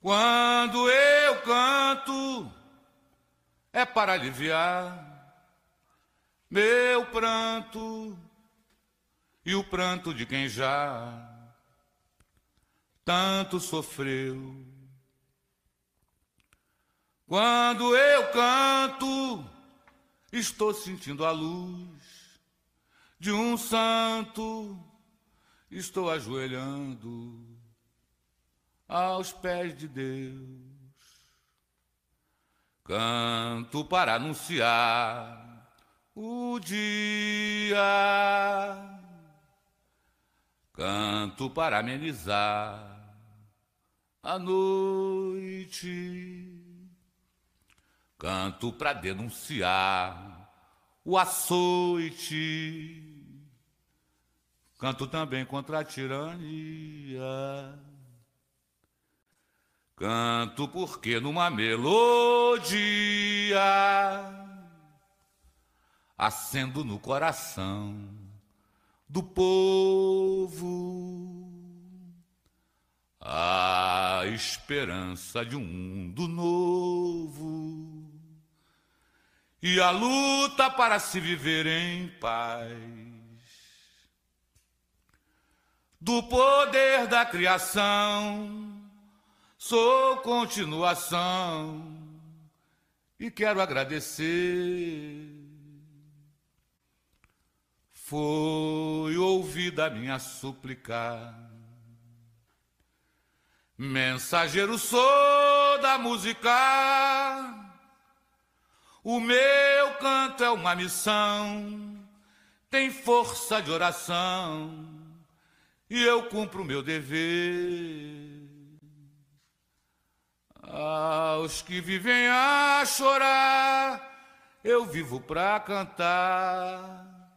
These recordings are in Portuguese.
Quando eu canto, é para aliviar meu pranto e o pranto de quem já tanto sofreu. Quando eu canto, estou sentindo a luz de um santo, estou ajoelhando aos pés de Deus. Canto para anunciar o dia, canto para amenizar a noite, canto para denunciar o açoite, canto também contra a tirania. Canto porque numa melodia acendo no coração do povo a esperança de um mundo novo e a luta para se viver em paz. Do poder da criação sou continuação e quero agradecer. Foi ouvida a minha súplica. Mensageiro sou da música. O meu canto é uma missão, tem força de oração e eu cumpro o meu dever. Aos que vivem a chorar, eu vivo pra cantar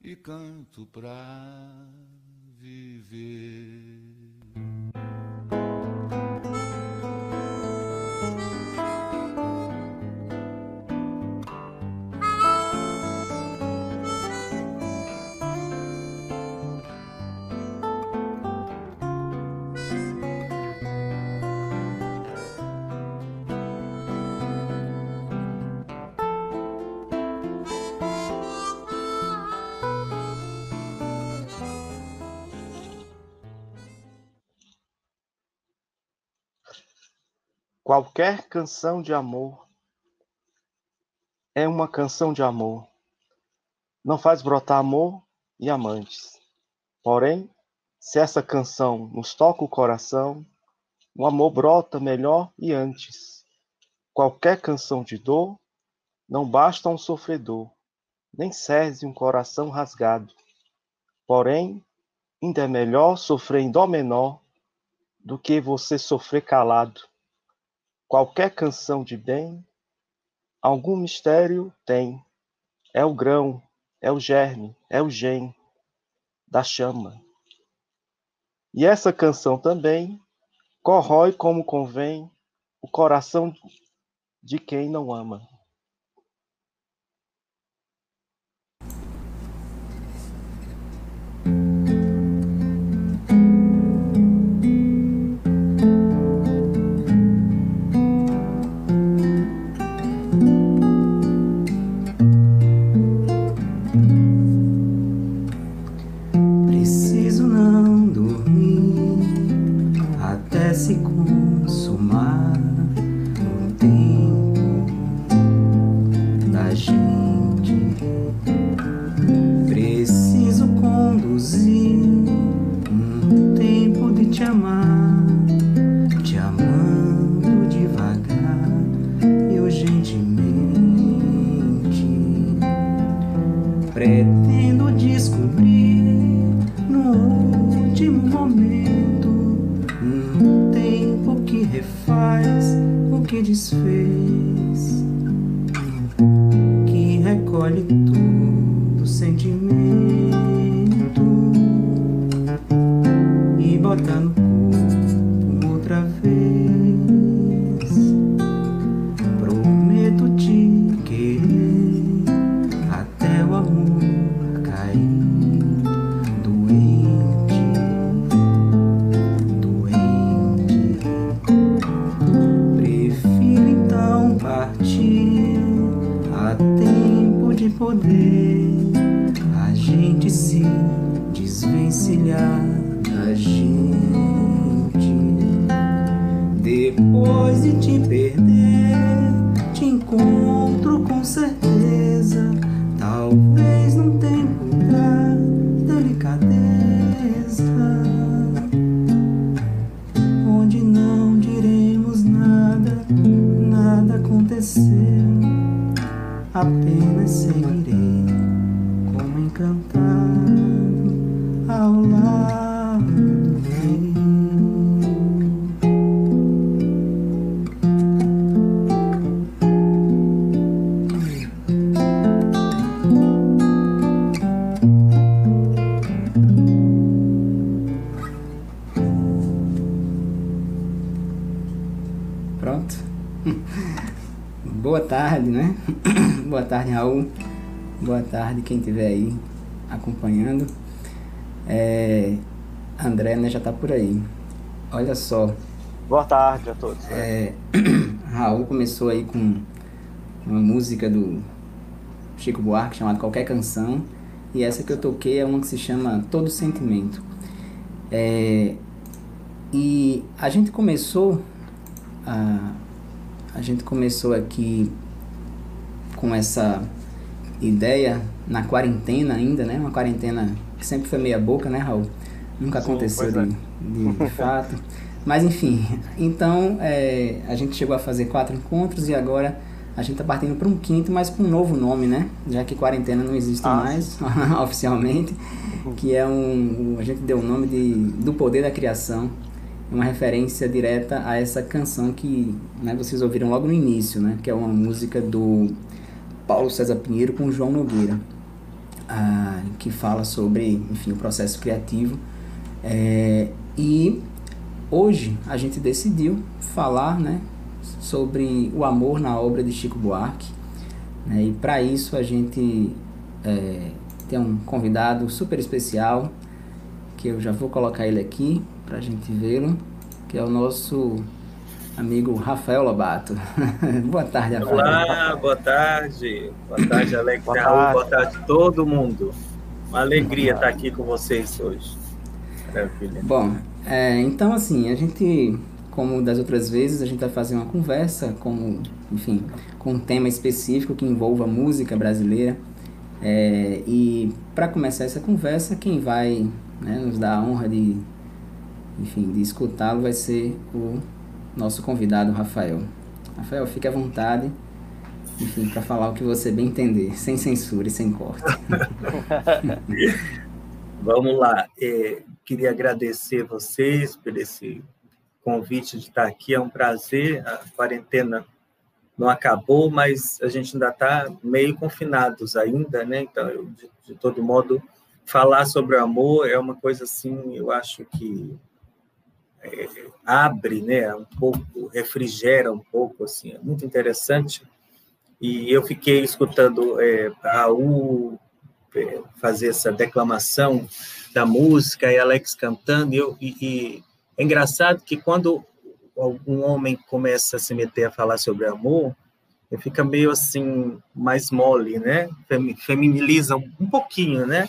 e canto pra viver. Qualquer canção de amor é uma canção de amor. Não faz brotar amor e amantes. Porém, se essa canção nos toca o coração, o amor brota melhor e antes. Qualquer canção de dor não basta um sofredor, nem serve um coração rasgado. Porém, ainda é melhor sofrer em dó menor do que você sofrer calado. Qualquer canção de bem, algum mistério tem. É o grão, é o germe, é o gen da chama. E essa canção também corrói como convém o coração de quem não ama. encruzilhada, gente. Tarde, quem estiver aí acompanhando. É, André né, já está por aí. Olha só, Boa tarde a todos. é, Raul começou aí com uma música do Chico Buarque chamada Qualquer Canção. E essa que eu toquei é uma que se chama Todo Sentimento. É, e a gente começou a, a gente começou aqui com essa ideia na quarentena ainda, né? Uma quarentena que sempre foi meia boca, né, Raul? Nunca Sim, aconteceu pois é. de, de, de fato. Mas enfim, então é, a gente chegou a fazer quatro encontros e agora a gente está partindo para um quinto, mas com um novo nome, né? Já que quarentena não existe Ah, mais oficialmente, que é um, a gente deu o nome de do poder da criação, uma referência direta a essa canção que né, vocês ouviram logo no início, né? Que é uma música do Paulo César Pinheiro com João Nogueira, ah, que fala sobre, enfim, o processo criativo. É, e hoje a gente decidiu falar, né, sobre o amor na obra de Chico Buarque. né, e para isso a gente é, tem um convidado super especial, que eu já vou colocar ele aqui para a gente vê-lo, que é o nosso amigo Rafael Lobato. Boa tarde, Rafael. Olá, boa tarde. Boa tarde, Alex Boa tarde. Boa tarde a todo mundo. Uma alegria estar aqui com vocês hoje. Maravilha. Bom, é, então assim, a gente, como das outras vezes, a gente vai fazer uma conversa, como, enfim, com um tema específico que envolva a música brasileira. É, e para começar essa conversa, quem vai né, nos dar a honra de, enfim, de escutá-lo vai ser o nosso convidado, Rafael. Rafael, fique à vontade, enfim, para falar o que você bem entender, sem censura e sem corte. Vamos lá. É, queria agradecer vocês por esse convite de estar aqui. É um prazer. A quarentena não acabou, mas a gente ainda está meio confinados ainda, né? Então, eu, de, de todo modo, falar sobre o amor é uma coisa assim, eu acho que é, abre, né, um pouco, refrigera um pouco, assim, é muito interessante. E eu fiquei escutando é, é, fazer essa declamação da música e Alex cantando, e, eu, e, e é engraçado que quando um homem começa a se meter a falar sobre amor, ele fica meio assim, mais mole, né? Fem- Feminiliza um pouquinho, né?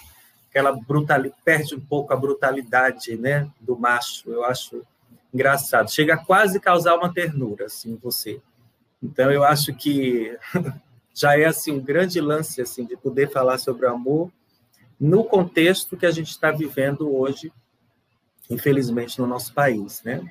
Aquela brutalidade, perde um pouco a brutalidade, né? Do macho, eu acho engraçado. Chega a quase causar uma ternura, assim, você. Então, eu acho que já é, assim, um grande lance, assim, de poder falar sobre o amor no contexto que a gente está vivendo hoje, infelizmente, no nosso país, né?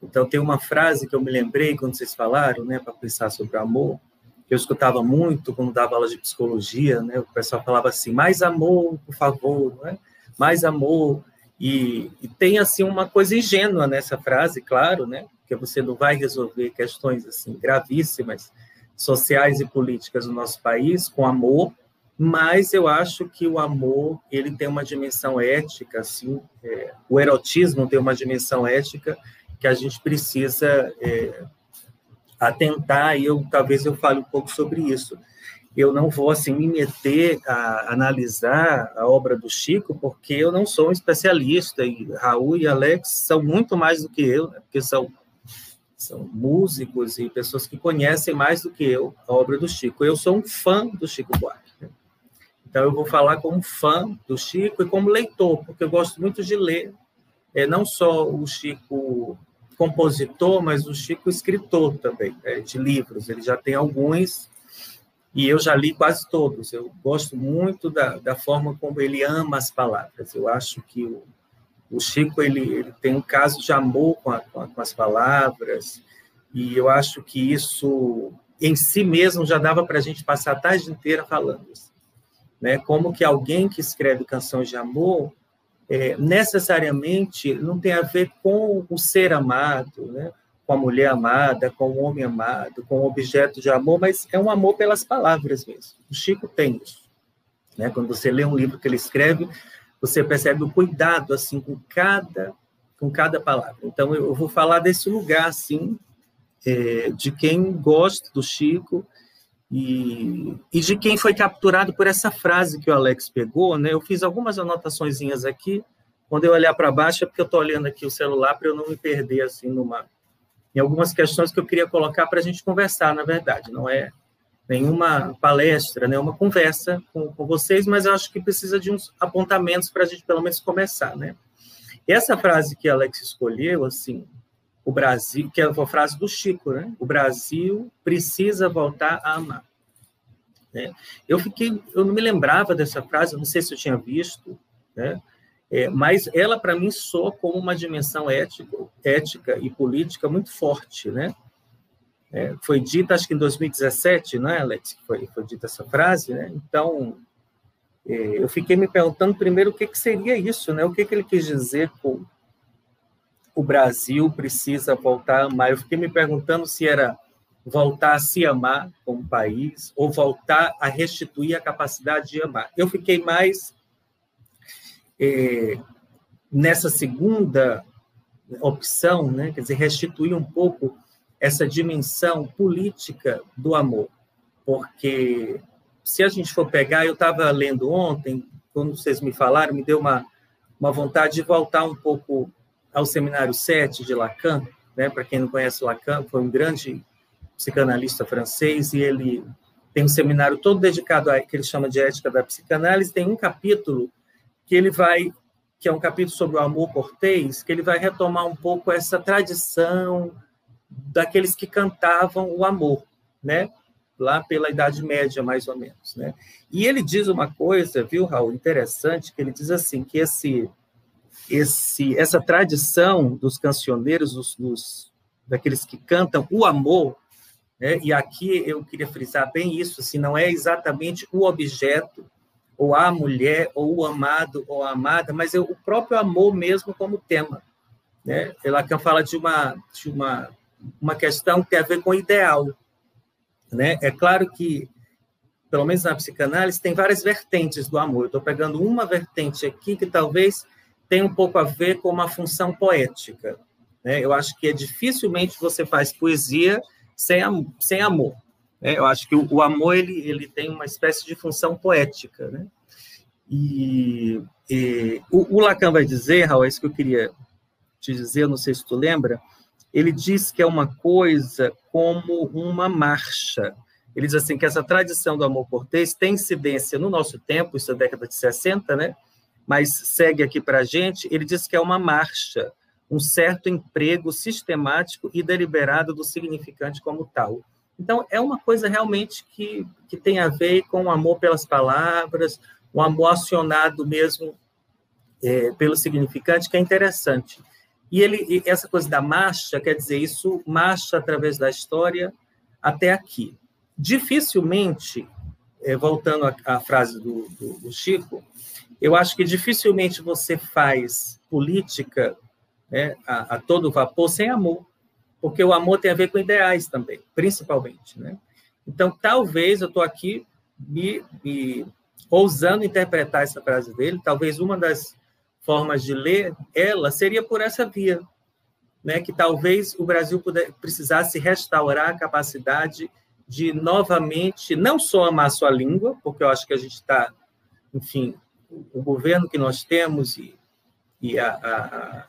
Então, tem uma frase que eu me lembrei quando vocês falaram, né, para pensar sobre o amor, que eu escutava muito quando dava aula de psicologia, né? O pessoal falava assim: mais amor, por favor, né? mais amor. E, e tem, assim, uma coisa ingênua nessa frase, claro, né? Porque você não vai resolver questões, assim, gravíssimas, sociais e políticas no nosso país com amor, mas eu acho que o amor ele tem uma dimensão ética, assim, é, o erotismo tem uma dimensão ética que a gente precisa é, atentar, e eu talvez eu fale um pouco sobre isso. Eu não vou assim me meter a analisar a obra do Chico, porque eu não sou um especialista e Raul e Alex são muito mais do que eu, né? porque são são músicos e pessoas que conhecem mais do que eu a obra do Chico. Eu sou um fã do Chico Buarque. né? Então, eu vou falar como fã do Chico e como leitor, porque eu gosto muito de ler, é, não só o Chico compositor, mas o Chico escritor também, é, de livros. Ele já tem alguns e eu já li quase todos. Eu gosto muito da, da forma como ele ama as palavras. Eu acho que o, o Chico ele, ele tem um caso de amor com, a, com, a, com as palavras, e eu acho que isso em si mesmo já dava para a gente passar a tarde inteira falando. Assim né? Como que alguém que escreve canções de amor é, necessariamente não tem a ver com o ser amado, né? com a mulher amada, com o homem amado, com o objeto de amor, mas é um amor pelas palavras mesmo. O Chico tem isso. Né? Quando você lê um livro que ele escreve, você percebe o cuidado assim com cada com cada palavra. Então eu vou falar desse lugar assim é, de quem gosta do Chico e, e de quem foi capturado por essa frase que o Alex pegou, né? Eu fiz algumas anotações aqui. Quando eu olhar para baixo é porque eu estou olhando aqui o celular para eu não me perder assim numa em algumas questões que eu queria colocar para a gente conversar, na verdade. Não é nenhuma palestra, nenhuma conversa com, com vocês, mas eu acho que precisa de uns apontamentos para a gente pelo menos começar, né? Essa frase que Alex escolheu, assim, o Brasil, que é a frase do Chico, né? O Brasil precisa voltar a amar. Né? Eu fiquei, eu não me lembrava dessa frase, não sei se eu tinha visto, né? É, mas ela para mim soa como uma dimensão ética, ética e política muito forte, né? É, foi dita, acho que em 2017, não é, Alex, foi, foi dita essa frase, né? Então, é, eu fiquei me perguntando primeiro o que, que seria isso, né? O que, que ele quis dizer com o Brasil precisa voltar a amar. Eu fiquei me perguntando se era voltar a se amar como país ou voltar a restituir a capacidade de amar. Eu fiquei mais é, nessa segunda opção, né? quer dizer, restituir um pouco essa dimensão política do amor, porque se a gente for pegar, eu estava lendo ontem, quando vocês me falaram, me deu uma, uma vontade de voltar um pouco ao Seminário 7 de Lacan, né? Para quem não conhece Lacan, foi um grande psicanalista francês e ele tem um seminário todo dedicado a que ele chama de ética da psicanálise, tem um capítulo que ele vai que é um capítulo sobre o amor cortês, que ele vai retomar um pouco essa tradição daqueles que cantavam o amor, né? Lá pela Idade Média, mais ou menos, né? E ele diz uma coisa, viu, Raul, interessante, que ele diz assim, que esse esse, essa tradição dos cancioneiros, dos, dos, daqueles que cantam o amor, né? e aqui eu queria frisar bem isso, assim, não é exatamente o objeto, ou a mulher, ou o amado, ou a amada, mas é o próprio amor mesmo como tema. Né? Fala de uma, de uma, uma questão que tem a ver com o ideal. Né? É claro que, pelo menos na psicanálise, tem várias vertentes do amor. Estou pegando uma vertente aqui que talvez tem um pouco a ver com uma função poética. Né? Eu acho que é dificilmente você faz poesia sem, sem amor. Né? Eu acho que o, o, amor ele, ele tem uma espécie de função poética. Né? E, e o, o, Lacan vai dizer, Raul, é isso que eu queria te dizer, não sei se tu lembra, ele diz que é uma coisa como uma marcha. Ele diz assim que essa tradição do amor cortês tem incidência no nosso tempo, isso é década de 60, né? Mas segue aqui para a gente, ele diz que é uma marcha, um certo emprego sistemático e deliberado do significante como tal. Então, é uma coisa realmente que, que tem a ver com o amor pelas palavras, um amor acionado mesmo é, pelo significante, que é interessante. E ele, e essa coisa da marcha, quer dizer, isso marcha através da história até aqui. Dificilmente, é, voltando à, à frase do, do, do Chico, eu acho que dificilmente você faz política né, a, a, todo vapor sem amor, porque o amor tem a ver com ideais também, principalmente. Né? Então, talvez eu estou aqui me, me ousando interpretar essa frase dele, talvez uma das formas de ler ela seria por essa via, né, que talvez o Brasil puder, precisasse restaurar a capacidade de novamente não só amar sua língua, porque eu acho que a gente está, enfim, o governo que nós temos e, e a,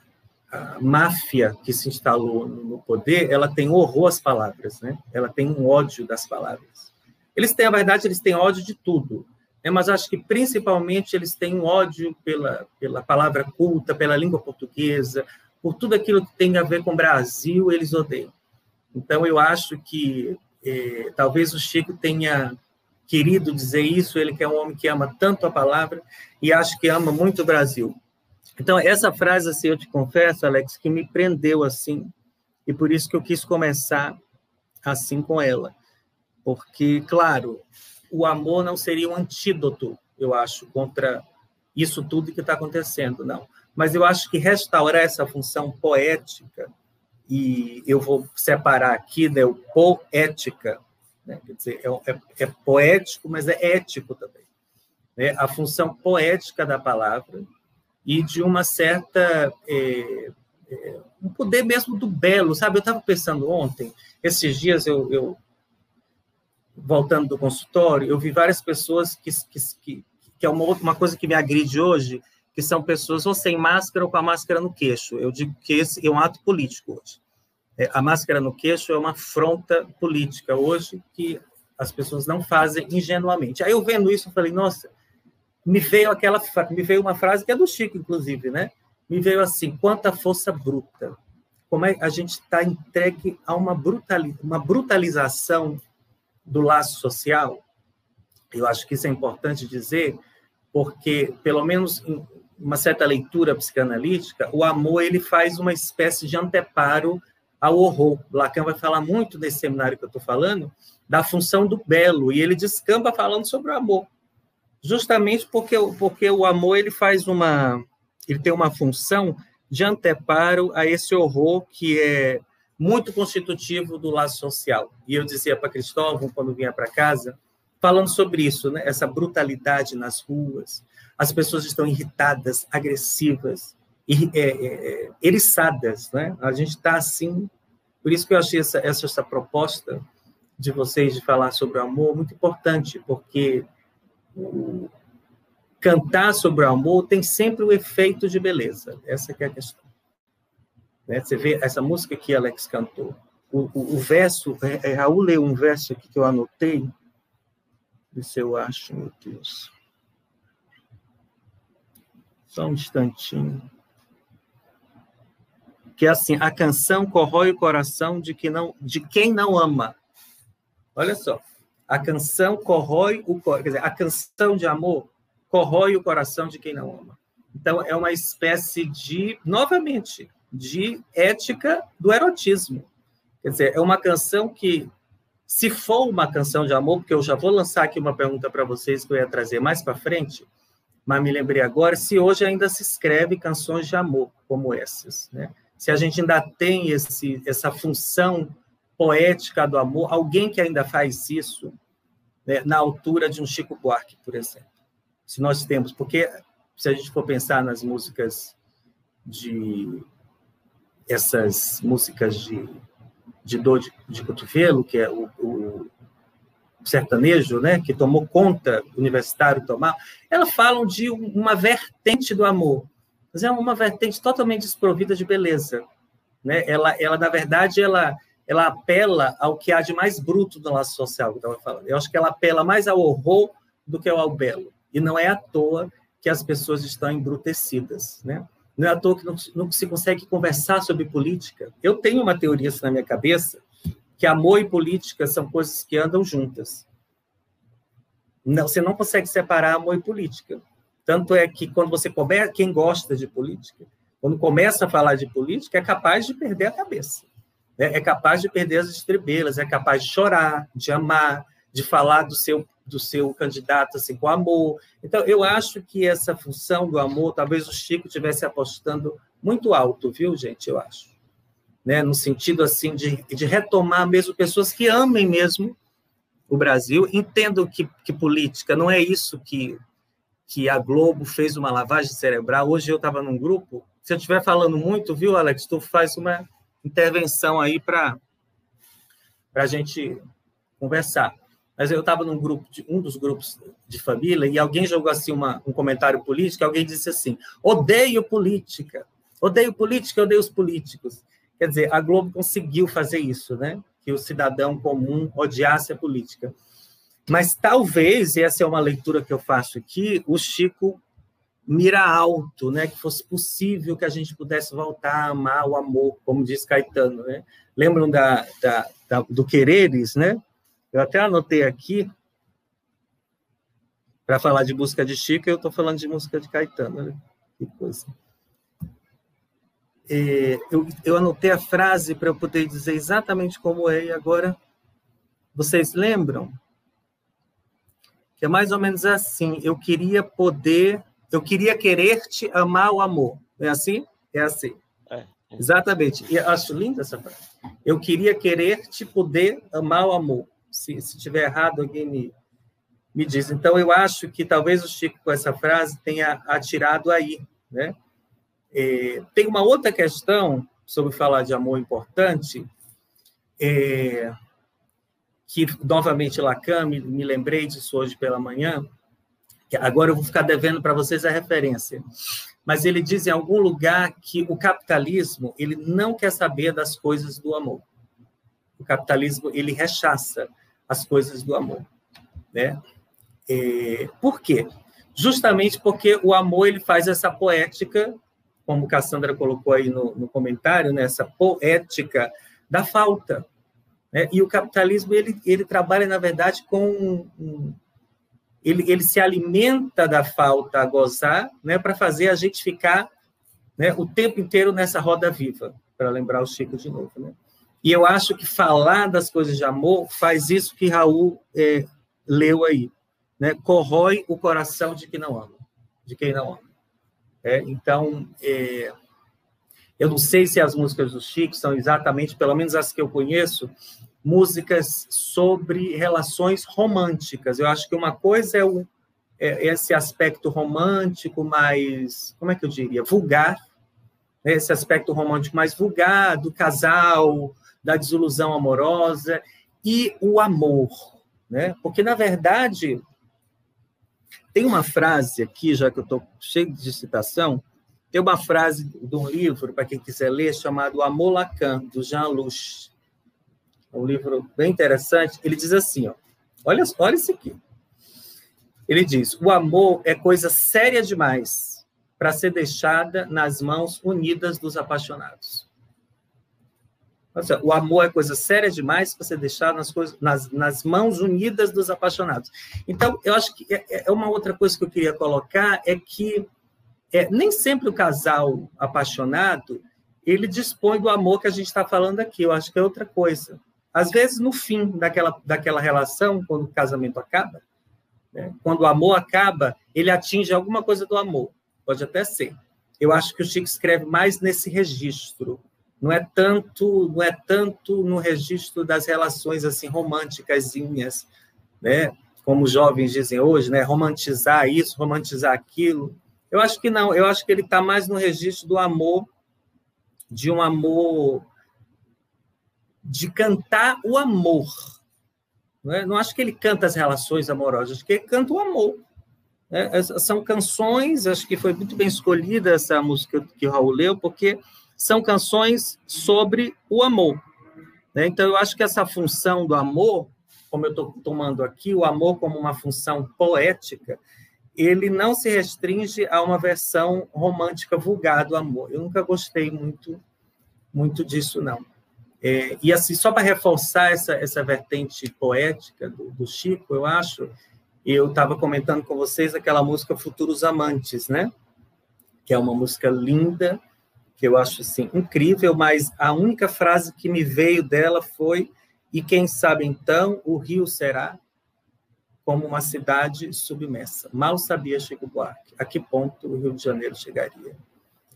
a, a, máfia que se instalou no poder, ela tem horror às palavras, né? Ela tem um ódio das palavras. Eles têm, a verdade, eles têm ódio de tudo, né? mas acho que principalmente eles têm um ódio pela, pela palavra culta, pela língua portuguesa, por tudo aquilo que tem a ver com o Brasil, eles odeiam. Então, eu acho que é, talvez o Chico tenha querido dizer isso, ele que é um homem que ama tanto a palavra e acho que ama muito o Brasil. Então, essa frase, assim, eu te confesso, Alex, que me prendeu assim, e por isso que eu quis começar assim com ela. Porque, claro, o amor não seria um antídoto, eu acho, contra isso tudo que está acontecendo, não. Mas eu acho que restaurar essa função poética, e eu vou separar aqui né, o poética, né, quer dizer, é, é, é, poético, mas é ético também. Né, a função poética da palavra e de uma certa. É, é, um poder mesmo do belo, sabe? Eu estava pensando ontem, esses dias eu, eu voltando do consultório, eu vi várias pessoas que, que, que é uma, uma coisa que me agride hoje, que são pessoas ou sem máscara ou com a máscara no queixo. Eu digo que esse é um ato político hoje. É, a máscara no queixo é uma afronta política hoje que as pessoas não fazem ingenuamente. Aí eu vendo isso, eu falei, nossa, me veio aquela, me veio uma frase que é do Chico, inclusive, né? Me veio assim, quanta força bruta. Como é a gente está entregue a uma, brutali, uma brutalização do laço social, eu acho que isso é importante dizer, porque, pelo menos em uma certa leitura psicanalítica, o amor ele faz uma espécie de anteparo ao horror. Lacan vai falar muito nesse seminário que eu estou falando, da função do belo, e ele descamba falando sobre o amor. Justamente porque, porque o amor ele faz uma. ele tem uma função de anteparo a esse horror que é muito constitutivo do laço social. E eu dizia para Cristóvão, quando vinha para casa, falando sobre isso, né? essa brutalidade nas ruas, as pessoas estão irritadas, agressivas, é, é, é, eriçadas. Né? A gente está assim. Por isso que eu achei essa, essa, essa proposta de vocês de falar sobre o amor muito importante, porque cantar sobre o amor tem sempre o efeito de beleza. Essa é a questão. Né? Você vê essa música que Alex cantou. O, o, o verso, é, é, Raul leu um verso aqui que eu anotei. Se eu acho, meu Deus. Só um instantinho. Que é assim, a canção corrói o coração de, que não, de quem não ama. Olha só. A canção corrói o quer dizer, a canção de amor corrói o coração de quem não ama. Então é uma espécie de, novamente, de ética do erotismo. Quer dizer, é uma canção que, se for uma canção de amor, porque eu já vou lançar aqui uma pergunta para vocês que eu ia trazer mais para frente, mas me lembrei agora, se hoje ainda se escreve canções de amor como essas, né? Se a gente ainda tem esse, essa função poética do amor, alguém que ainda faz isso né, na altura de um Chico Buarque, por exemplo. Se nós temos, porque se a gente for pensar nas músicas de essas músicas de, de dor de, de cotovelo, que é o, o, sertanejo, né, que tomou conta, universitário tomar, elas falam de uma vertente do amor, mas é uma vertente totalmente desprovida de beleza. Né? Ela, ela, na verdade, ela, ela apela ao que há de mais bruto do nosso social, que eu estava falando. Eu acho que ela apela mais ao horror do que ao belo. E não é à toa que as pessoas estão embrutecidas, né? Não é à toa que não, não se consegue conversar sobre política. Eu tenho uma teoria na minha cabeça que amor e política são coisas que andam juntas. Não, você não consegue separar amor e política. Tanto é que quando você começa, quem gosta de política, quando começa a falar de política, é capaz de perder a cabeça. Né? É capaz de perder as estrebelas, é capaz de chorar, de amar, de falar do seu do seu candidato assim com amor. Então eu acho que essa função do amor, talvez o Chico tivesse apostando muito alto, viu, gente? Eu acho, né? No sentido assim de, de retomar mesmo pessoas que amem mesmo o Brasil, entendo que, que política não é isso que que a Globo fez uma lavagem cerebral. Hoje eu estava num grupo. Se eu estiver falando muito, viu, Alex, tu faz uma intervenção aí para a gente conversar mas eu estava num grupo, de, um dos grupos de família, e alguém jogou assim uma, um comentário político, alguém disse assim, odeio política, odeio política, odeio os políticos. Quer dizer, a Globo conseguiu fazer isso, né? Que o cidadão comum odiasse a política. Mas talvez, e essa é uma leitura que eu faço aqui, o Chico mira alto, né? Que fosse possível que a gente pudesse voltar a amar o amor, como diz Caetano, né? Lembram da, da, da do Quereres, né? Eu até anotei aqui para falar de música de Chico, eu estou falando de música de Caetano, né? Que coisa. É, eu, eu anotei a frase para eu poder dizer exatamente como é, e agora vocês lembram? Que é mais ou menos assim: eu queria poder eu queria querer-te amar o amor. É assim? É assim. É. Exatamente. E acho linda essa frase. Eu queria querer-te poder amar o amor. Se, se tiver errado, alguém me, me diz. Então, eu acho que talvez o Chico, com essa frase, tenha atirado aí. Né? É, tem uma outra questão sobre falar de amor importante, é, que, novamente, Lacan, me, me lembrei disso hoje pela manhã, Agora eu vou ficar devendo para vocês a referência. Mas ele diz em algum lugar que o capitalismo ele não quer saber das coisas do amor. O capitalismo ele rechaça as coisas do amor, né? É, por quê? Justamente porque o amor ele faz essa poética, como Cassandra colocou aí no, no comentário, né? essa poética da falta. Né? E o capitalismo ele, ele trabalha na verdade com um, ele, ele se alimenta da falta a gozar, né, para fazer a gente ficar né, o tempo inteiro nessa roda viva, para lembrar o Chico de novo. Né? E eu acho que falar das coisas de amor faz isso que Raul é, leu aí, né? corrói o coração de quem não ama, de quem não ama. É, então, é, eu não sei se as músicas do Chico são exatamente, pelo menos as que eu conheço, músicas sobre relações românticas. Eu acho que uma coisa é, o, é esse aspecto romântico mais, como é que eu diria, vulgar, né? esse aspecto romântico mais vulgar do casal, da desilusão amorosa e o amor, né? Porque na verdade tem uma frase aqui, já que eu estou cheio de citação, tem uma frase de um livro para quem quiser ler chamado Amor Lacan do Jean Luch um livro bem interessante. Ele diz assim, ó, olha, olha isso aqui. Ele diz: o amor é coisa séria demais para ser deixada nas mãos unidas dos apaixonados. O amor é coisa séria demais para ser deixado nas, coisas, nas, nas mãos unidas dos apaixonados. Então, eu acho que é, é uma outra coisa que eu queria colocar é que é, nem sempre o casal apaixonado ele dispõe do amor que a gente está falando aqui. Eu acho que é outra coisa. Às vezes, no fim daquela, daquela relação, quando o casamento acaba, né, quando o amor acaba, ele atinge alguma coisa do amor. Pode até ser. Eu acho que o Chico escreve mais nesse registro. Não é tanto, não é tanto no registro das relações assim românticas, né? Como os jovens dizem hoje, né? Romantizar isso, romantizar aquilo. Eu acho que não. Eu acho que ele está mais no registro do amor, de um amor de cantar o amor. Não, é? não acho que ele canta as relações amorosas, acho que ele canta o amor. É, são canções, acho que foi muito bem escolhida essa música que o Raul leu, porque são canções sobre o amor. Né? Então, eu acho que essa função do amor, como eu estou tomando aqui, o amor como uma função poética, ele não se restringe a uma versão romântica vulgar do amor. Eu nunca gostei muito, muito disso, não. É, e assim, só para reforçar essa, essa vertente poética do, do Chico, eu acho, eu estava comentando com vocês aquela música Futuros Amantes, né? Que é uma música linda, que eu acho assim incrível, mas a única frase que me veio dela foi: e quem sabe então o Rio será como uma cidade submersa. Mal sabia Chico Buarque a que ponto o Rio de Janeiro chegaria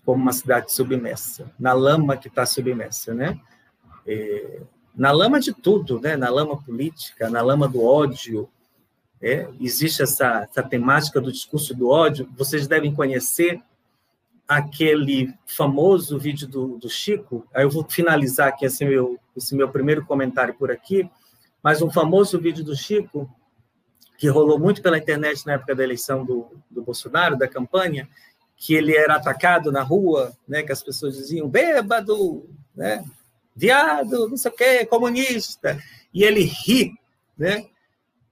como uma cidade submersa, na lama que está submersa, né? é, na lama de tudo, né? na lama política, na lama do ódio. É, existe essa, essa temática do discurso do ódio. Vocês devem conhecer aquele famoso vídeo do, do Chico. Aí eu vou finalizar aqui esse meu, esse meu primeiro comentário por aqui. Mas um famoso vídeo do Chico, que rolou muito pela internet na época da eleição do, do Bolsonaro, da campanha, que ele era atacado na rua, né, que as pessoas diziam bêbado, né, viado, não sei o quê, comunista. E ele ri, né?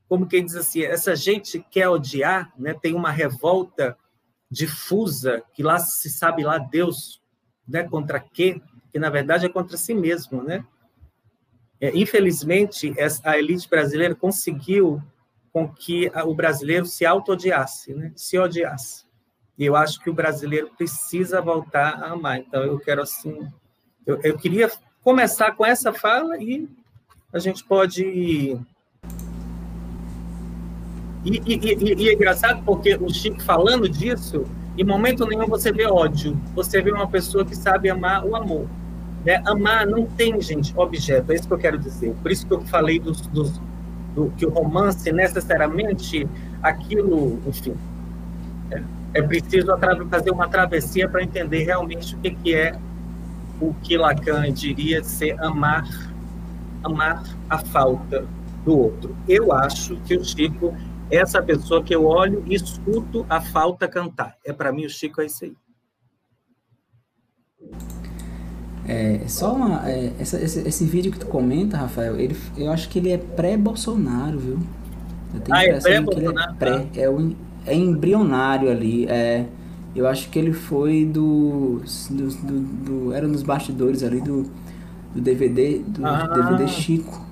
como quem diz assim, essa gente quer odiar, né? tem uma revolta difusa, que lá se sabe lá Deus né? contra quê, que na verdade é contra si mesmo. Né? É, infelizmente, a elite brasileira conseguiu com que o brasileiro se auto-odiasse, né? se odiasse. E eu acho que o brasileiro precisa voltar a amar. Então, eu quero, assim, eu, eu queria começar com essa fala e a gente pode e, e, e, e, é engraçado porque o Chico falando disso, em momento nenhum você vê ódio, você vê uma pessoa que sabe amar o amor. Né? Amar não tem, gente, objeto, é isso que eu quero dizer. Por isso que eu falei dos, dos, do, que o romance necessariamente, aquilo, enfim, é, é preciso fazer uma travessia para entender realmente o que, que é o que Lacan diria ser amar, amar a falta do outro. Eu acho que o Chico essa pessoa que eu olho e escuto a falta cantar. É para mim o Chico é isso aí. É, só uma, é, essa, esse, esse, vídeo que tu comenta, Rafael, ele, eu acho que ele é pré-Bolsonaro, viu? Eu tenho ah, é pré-Bolsonaro? É, pré, é, o, é embrionário ali. É, eu acho que ele foi do, do, do, do era dos bastidores ali do, do DVD, do ah. DVD Chico.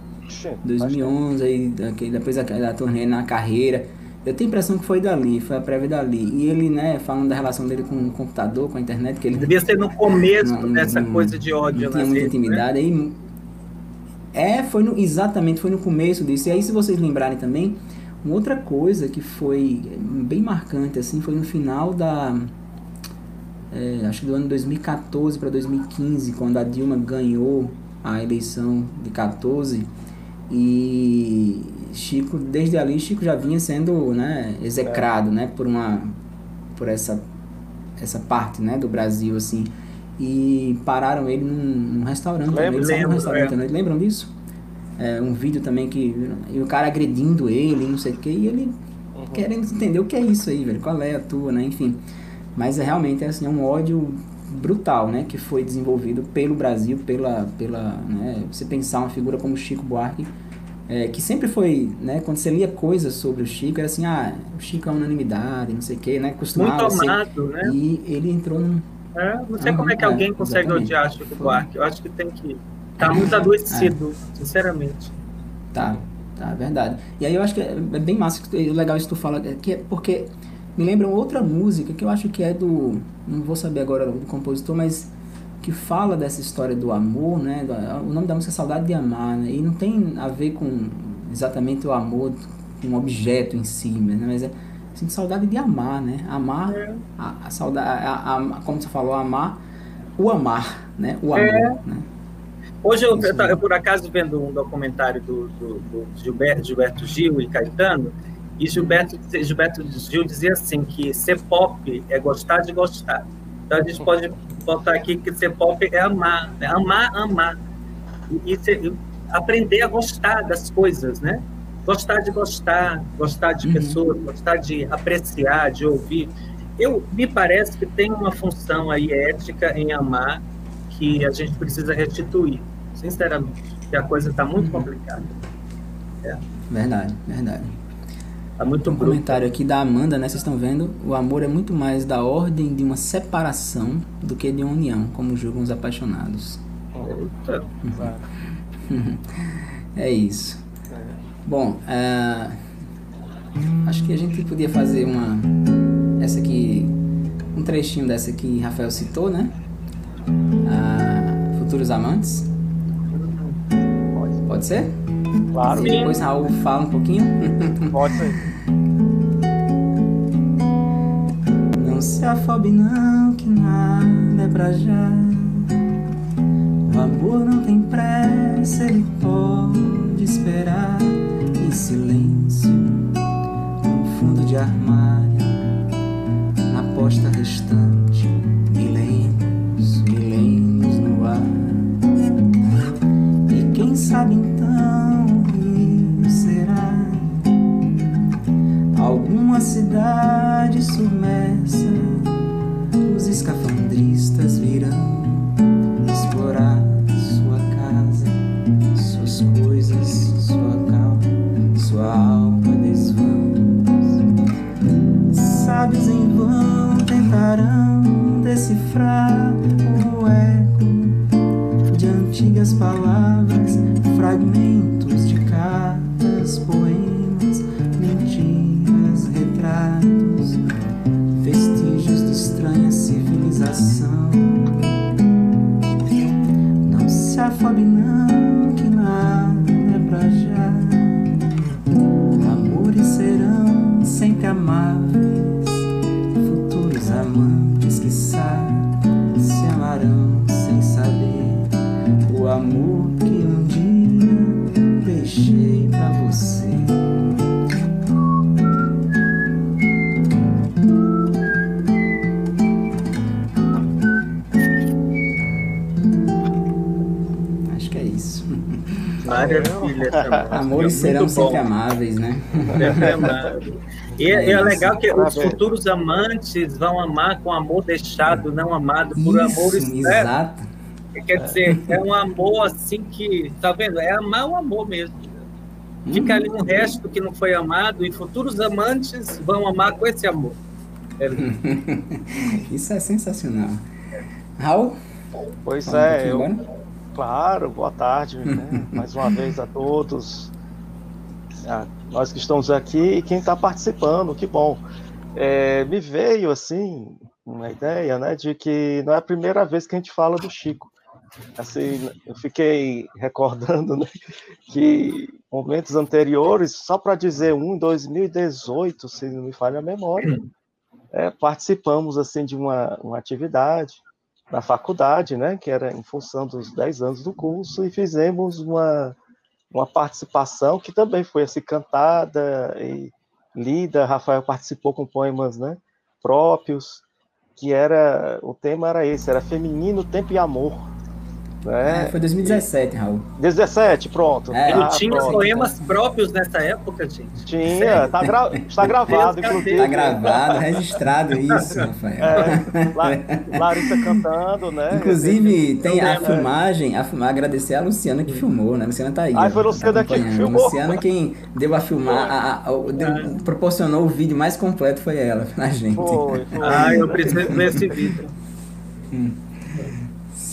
2011, aí, depois da, da turnê na carreira. Eu tenho a impressão que foi dali, foi a prévia dali. E ele, né, falando da relação dele com o computador, com a internet, que ele... Devia ser no começo não, dessa não, coisa de ódio. Não tinha muita né? intimidade. Né? Aí, é, foi no, exatamente, foi no começo disso. E aí, se vocês lembrarem também, uma outra coisa que foi bem marcante, assim, foi no final da... É, acho que do ano 2014 para 2015, quando a Dilma ganhou a eleição de 14 e Chico, desde ali, Chico já vinha sendo né, execrado, é. né, por uma por essa essa parte, né, do Brasil assim. E pararam ele num, num restaurante, lembro, ele lembro, restaurante, é. né? lembram disso? É, um vídeo também que e o cara agredindo ele, não sei o que, e ele uhum. querendo entender o que é isso aí, velho, qual é a tua, né, enfim. Mas é realmente assim, é um ódio brutal, né, que foi desenvolvido pelo Brasil, pela, pela, né, você pensar uma figura como Chico Buarque, é, que sempre foi, né, quando você lia coisas sobre o Chico, era assim, ah, o Chico é unanimidade, não sei o quê, né, costumava Muito amado, né? E ele entrou num... É, não sei uhum, como é que alguém é, consegue exatamente. odiar Chico Buarque, eu acho que tem que tá muito adoecido, é. sinceramente. Tá, tá, verdade. E aí eu acho que é, é bem massa, legal isso que tu fala, que é porque me lembra outra música que eu acho que é do. Não vou saber agora do compositor, mas que fala dessa história do amor, né? O nome da música é Saudade de Amar, né? E não tem a ver com exatamente o amor, com um objeto em si, né? Mas é assim, saudade de amar, né? Amar, é. a, a saudade, a, a, como você falou, amar, o amar, né? O amor, é. né? Hoje eu, eu, eu, por acaso vendo um documentário do, do, do Gilberto, Gilberto Gil e Caetano, e Gilberto, Gilberto Gil dizia assim, que ser pop é gostar de gostar. Então a gente pode botar aqui que ser pop é amar, né? amar, amar. E, e, aprender a gostar das coisas, né? Gostar de gostar, gostar de uhum. pessoas, gostar de apreciar, de ouvir. Eu me parece que tem uma função aí ética em amar que a gente precisa restituir, sinceramente, que a coisa está muito uhum. complicada. É. Verdade, verdade. Tá muito um bruto. comentário aqui da Amanda, né? Vocês estão vendo? O amor é muito mais da ordem de uma separação do que de uma união, como julgam os apaixonados. Eita. é isso. Bom, uh, acho que a gente podia fazer uma. Essa aqui. Um trechinho dessa que Rafael citou, né? Uh, Futuros Amantes. Pode ser? Claro. E depois Raul fala um pouquinho. Pode ser. Não se afobe não, que nada é pra já. O amor não tem pressa, ele pode esperar em silêncio, no fundo de armário, na posta restante, milênios, milênios no ar. E quem sabe então Na cidade submersa, os escafandristas virão explorar sua casa, suas coisas, sua calma, sua alma desvãos. Sábios em vão tentarão decifrar Maravilha. Amores serão bom. sempre amáveis, né? Sempre. E é, é legal que os futuros amantes vão amar com amor deixado, não amado por amor Isso, externo. exato. Quer dizer, é um amor assim que, tá vendo? É amar o amor mesmo. Fica ali um resto que não foi amado e futuros amantes vão amar com esse amor. É. Isso é sensacional. Raul? Pois um é, eu. Claro, boa tarde, né? mais uma vez a todos, a nós que estamos aqui e quem está participando, que bom. É, me veio, assim, uma ideia, né, de que não é a primeira vez que a gente fala do Chico. Assim, eu fiquei recordando, né, que momentos anteriores, só para dizer um, em 2018, se não me falha a memória, é, participamos, assim, de uma, uma atividade na faculdade, né, que era em função dos 10 anos do curso, e fizemos uma, uma participação que também foi assim, cantada e lida, Rafael participou com poemas né, próprios, que era, o tema era esse, era Feminino, Tempo e Amor. É, Né? foi 2017, Raul. 17, pronto. É, Eu Ah, tinha pronto. poemas próprios nessa época, gente. Tinha, tá gra- está gravado, inclusive. Tá gravado, registrado isso, Rafael. É, La- Larissa cantando, né? Inclusive, tem a lembro. filmagem, a filmar, agradecer a Luciana que filmou, né? A Luciana tá aí. Ah, foi a Luciana tá que filmou? A Luciana quem deu a filmar, a- a- o- deu- proporcionou o vídeo mais completo foi ela, pra gente. Foi, foi. Ah, eu preciso ver esse vídeo.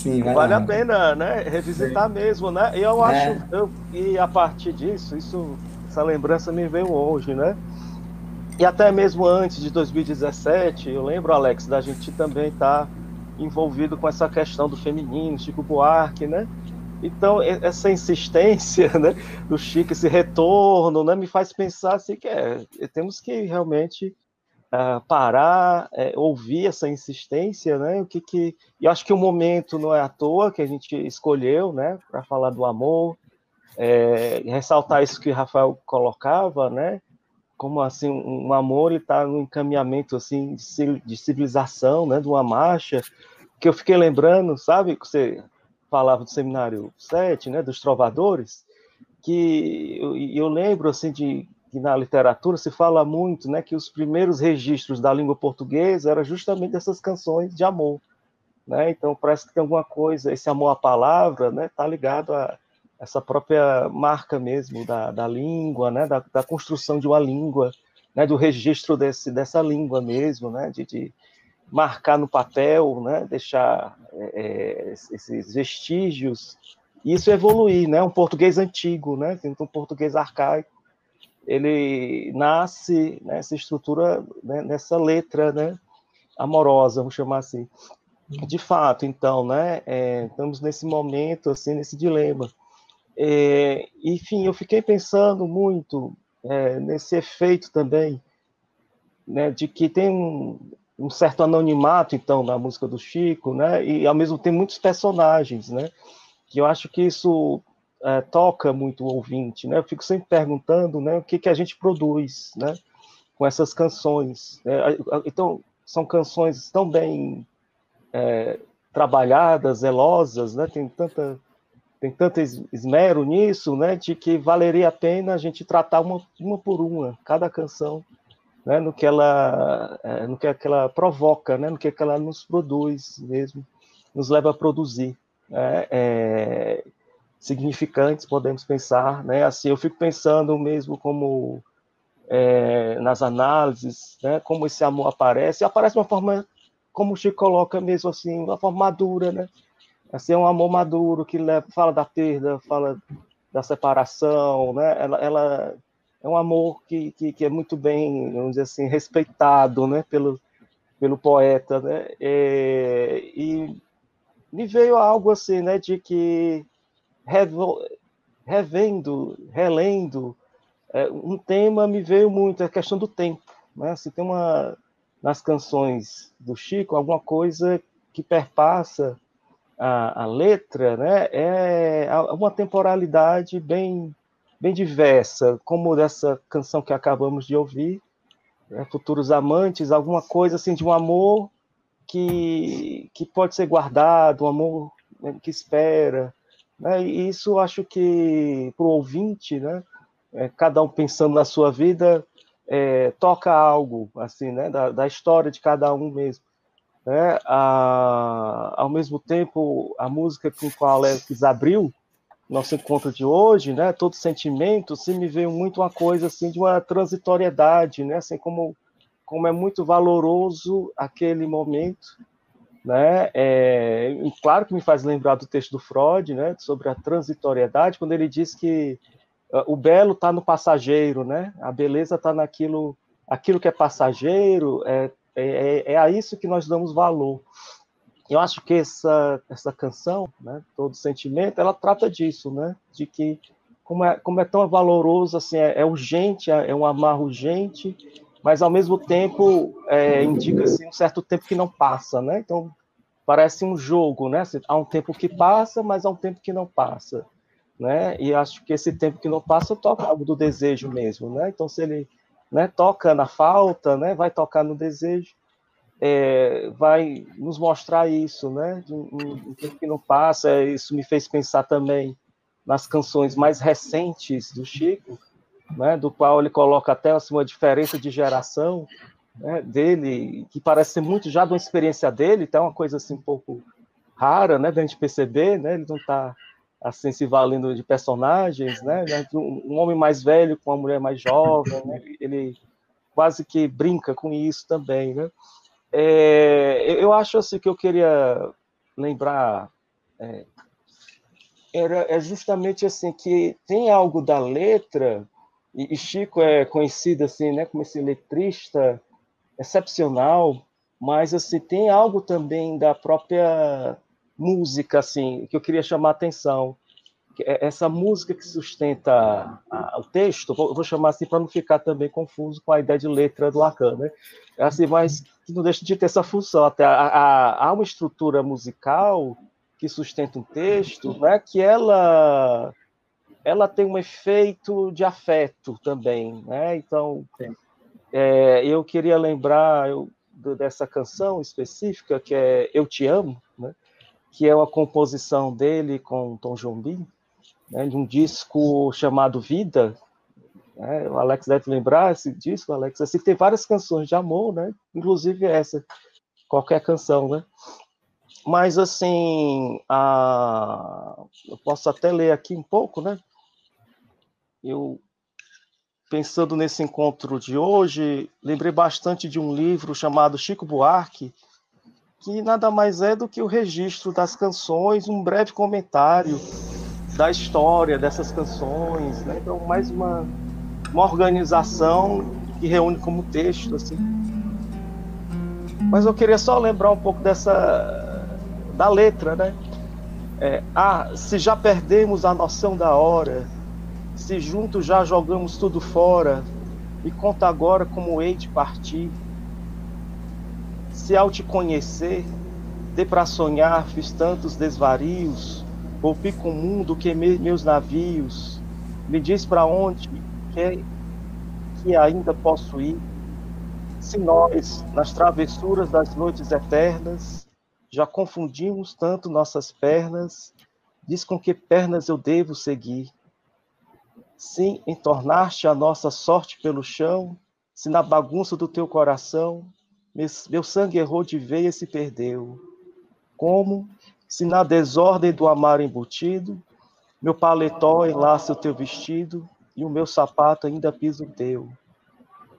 Sim, vai Vale lá. a pena, né? Revisitar mesmo, né? E eu É. acho, eu, e a partir disso, isso, essa lembrança me veio hoje, né? E até mesmo antes de 2017, eu lembro, Alex, da gente também estar envolvido com essa questão do feminino, Chico Buarque, né? Então, essa insistência né, do Chico, esse retorno, né, me faz pensar assim que é, temos que realmente ah, parar, é, ouvir essa insistência, né? O que que eu acho que o momento não é à toa que a gente escolheu, né, para falar do amor, é, ressaltar isso que o Rafael colocava, né? Como assim um amor está no encaminhamento assim de ci- de civilização, né? De uma marcha que eu fiquei lembrando, sabe? Que você falava do seminário 7, né? Dos trovadores, que eu, eu lembro assim de que na literatura se fala muito, né? Que os primeiros registros da língua portuguesa eram justamente essas canções de amor né? Então parece que tem alguma coisa, esse amor à palavra, né? Tá ligado a essa própria marca mesmo da, da língua, né? Da, da construção de uma língua, né? Do registro desse, dessa língua mesmo, né? De, de marcar no papel, né? Deixar é, é, esses vestígios e isso evoluir, né? Um português antigo, né? Um português arcaico ele nasce nessa estrutura, né, nessa letra, né, amorosa, vamos chamar assim. De fato, então, né, é, estamos nesse momento, assim, nesse dilema. É, enfim, eu fiquei pensando muito é, nesse efeito também, né, de que tem um, um certo anonimato, então, na música do Chico, né, e ao mesmo tempo muitos personagens, né, que eu acho que isso é, toca muito o ouvinte, né? Eu fico sempre perguntando, né, o que que a gente produz, né, com essas canções. né? Então são canções tão bem é, trabalhadas, zelosas, né? Tem tanta tem tanto es- esmero nisso, né, de que valeria a pena a gente tratar uma, uma por uma, cada canção, né, no que ela é, no que ela provoca, né, no que ela nos produz mesmo, nos leva a produzir. né? É, significantes, podemos pensar, né? Assim, eu fico pensando mesmo como é, nas análises, né? Como esse amor aparece, aparece de uma forma, como o Chico coloca mesmo assim, uma forma madura, né? Assim, é um amor maduro que leva, fala da perda, fala da separação, né? Ela, ela é um amor que, que, que, é muito bem, vamos dizer assim, respeitado, né? Pelo, pelo poeta, né? É, e me veio algo assim, né? De que revendo, relendo, é, um tema me veio muito, a questão do tempo. Né? Se tem uma, nas canções do Chico, alguma coisa que perpassa a, a letra, né? é uma temporalidade bem, bem diversa, como dessa canção que acabamos de ouvir, né? Futuros Amantes, alguma coisa assim de um amor que, que pode ser guardado, um amor né, que espera. Né? E isso acho que para o ouvinte, né? é, cada um pensando na sua vida, é, toca algo, assim, né, da, da, história de cada um mesmo. Né? A, ao mesmo tempo, a música com a qual Alex abriu nosso encontro de hoje, né, todo sentimento, se me veio muito uma coisa assim de uma transitoriedade, né, assim como como é muito valoroso aquele momento, né? É, claro que me faz lembrar do texto do Freud, né, sobre a transitoriedade, quando ele diz que ah, o belo está no passageiro, né? A beleza está naquilo, aquilo que é passageiro, é, é, é, a isso que nós damos valor. Eu acho que essa, essa canção, né, todo sentimento, ela trata disso, né? De que como é, como é tão valoroso, assim, é, é urgente, é, é um amar urgente, mas ao mesmo tempo é, indica um certo tempo que não passa, né? Então parece um jogo, né? Há um tempo que passa, mas há um tempo que não passa né? E acho que esse tempo que não passa toca algo do desejo mesmo, né? Então se ele, né, toca na falta, né, vai tocar no desejo, é, vai nos mostrar isso, né? Um, tempo que não passa, isso me fez pensar também nas canções mais recentes do Chico, né? Do qual ele coloca até assim, uma diferença de geração, né, dele, que parece ser muito já de uma experiência dele, então é uma coisa assim um pouco rara, né, da gente perceber, né? Ele não está assim se valendo de personagens, né? Um homem mais velho com uma mulher mais jovem, né? ele quase que brinca com isso também, né? É, eu acho assim que eu queria lembrar é, era é justamente assim que tem algo da letra e, e Chico é conhecido assim, né, como esse letrista excepcional, mas assim tem algo também da própria música assim que eu queria chamar a atenção. É essa música que sustenta o texto, vou chamar assim para não ficar também confuso com a ideia de letra do Lacan, né? É assim, mas que não deixa de ter essa função. Até há uma estrutura musical que sustenta um texto, né? Que ela ela tem um efeito de afeto também, né? Então, é, eu queria lembrar eu, dessa canção específica que é Eu Te Amo, né? que é uma composição dele com Tom Jobim, né, de um disco chamado Vida. Né, o Alex deve lembrar esse disco, Alex. Assim, tem várias canções de amor, né? Inclusive essa, qualquer canção, né? Mas assim, a... eu posso até ler aqui um pouco, né? Eu pensando nesse encontro de hoje, lembrei bastante de um livro chamado Chico Buarque, que nada mais é do que o registro das canções, um breve comentário da história dessas canções, né? Então, mais uma, uma organização que reúne como texto, assim. Mas eu queria só lembrar um pouco dessa da letra, né? É, ah, se já perdemos a noção da hora, se juntos já jogamos tudo fora, e conta agora como hei de partir se ao te conhecer, dê para sonhar, fiz tantos desvarios, rompi com o mundo, queimei meus navios, me diz para onde que, que ainda posso ir. Se nós, nas travessuras das noites eternas, já confundimos tanto nossas pernas, diz com que pernas eu devo seguir. Sim, entornaste a nossa sorte pelo chão, se na bagunça do teu coração meu sangue errou de veia e se perdeu. Como se na desordem do amar embutido, meu paletó enlaça o teu vestido e o meu sapato ainda pisa o teu.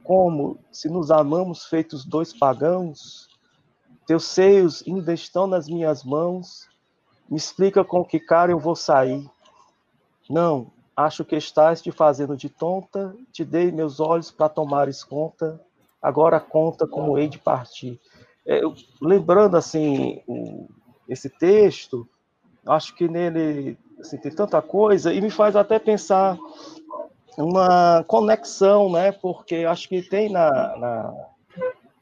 Como se nos amamos feitos dois pagãos, teus seios ainda estão nas minhas mãos, me explica com que cara eu vou sair. Não, acho que estás te fazendo de tonta, te dei meus olhos para tomares conta agora conta como hei de partir. É, lembrando assim esse texto, acho que nele assim, tem tanta coisa, e me faz até pensar uma conexão, né? Porque acho que tem na, na,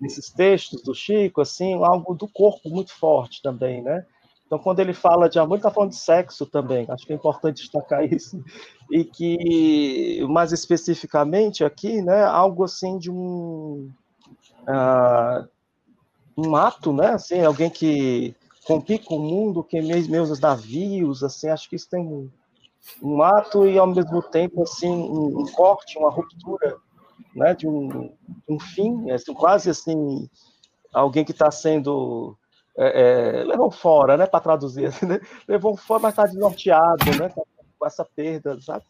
nesses textos do Chico, assim, algo do corpo muito forte também, né? Então, quando ele fala de amor, ele está falando de sexo também. Acho que é importante destacar isso. E que, mais especificamente aqui, né, algo assim de um, uh, um ato, né? Assim, alguém que rompi com o mundo, queimei meus navios, assim, acho que isso tem um, um ato e, ao mesmo tempo, assim, um, um corte, uma ruptura, né, de um, um fim, assim, quase assim, alguém que está sendo é, é, levou fora, né, para traduzir, assim, né? levou fora, mas está desnorteado, né, com essa perda, sabe?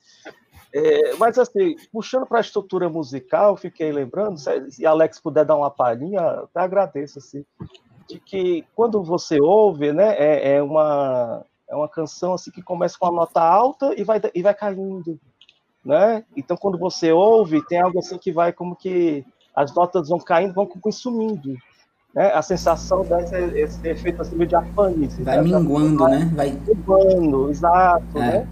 É, mas assim, puxando para a estrutura musical, fiquei lembrando, se Alex puder dar uma palhinha, até agradeço, assim, de que quando você ouve, né, é, é, uma, é uma canção assim que começa com uma nota alta e vai, e vai caindo, né? Então quando você ouve, tem algo assim que vai como que as notas vão caindo, vão sumindo, né? A sensação desse esse efeito assim de apanice. Vai né? minguando, né? Vai minguando, exato, é. né?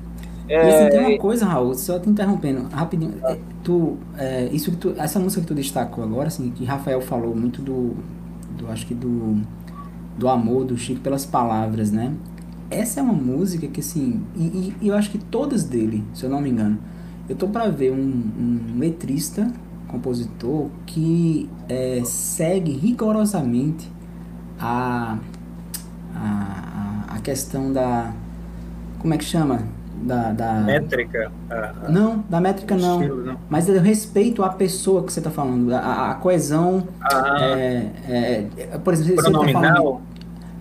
É... E assim, tem uma coisa, Raul, só te interrompendo, rapidinho. É, tu, é, isso que tu, essa música que tu destacou agora, assim, que Rafael falou muito do, do acho que do, do amor do Chico pelas palavras, né? Essa é uma música que, assim, e, e, e eu acho que todas dele, se eu não me engano, eu tô para ver um, um letrista compositor que é, segue rigorosamente a, a, a questão da. Como é que chama? Da, da... Métrica? Não, da métrica não. Estilo, não. Mas eu respeito a pessoa que você está falando, a, a coesão. Ah. É, é, por exemplo, Pronominal. Tá falando.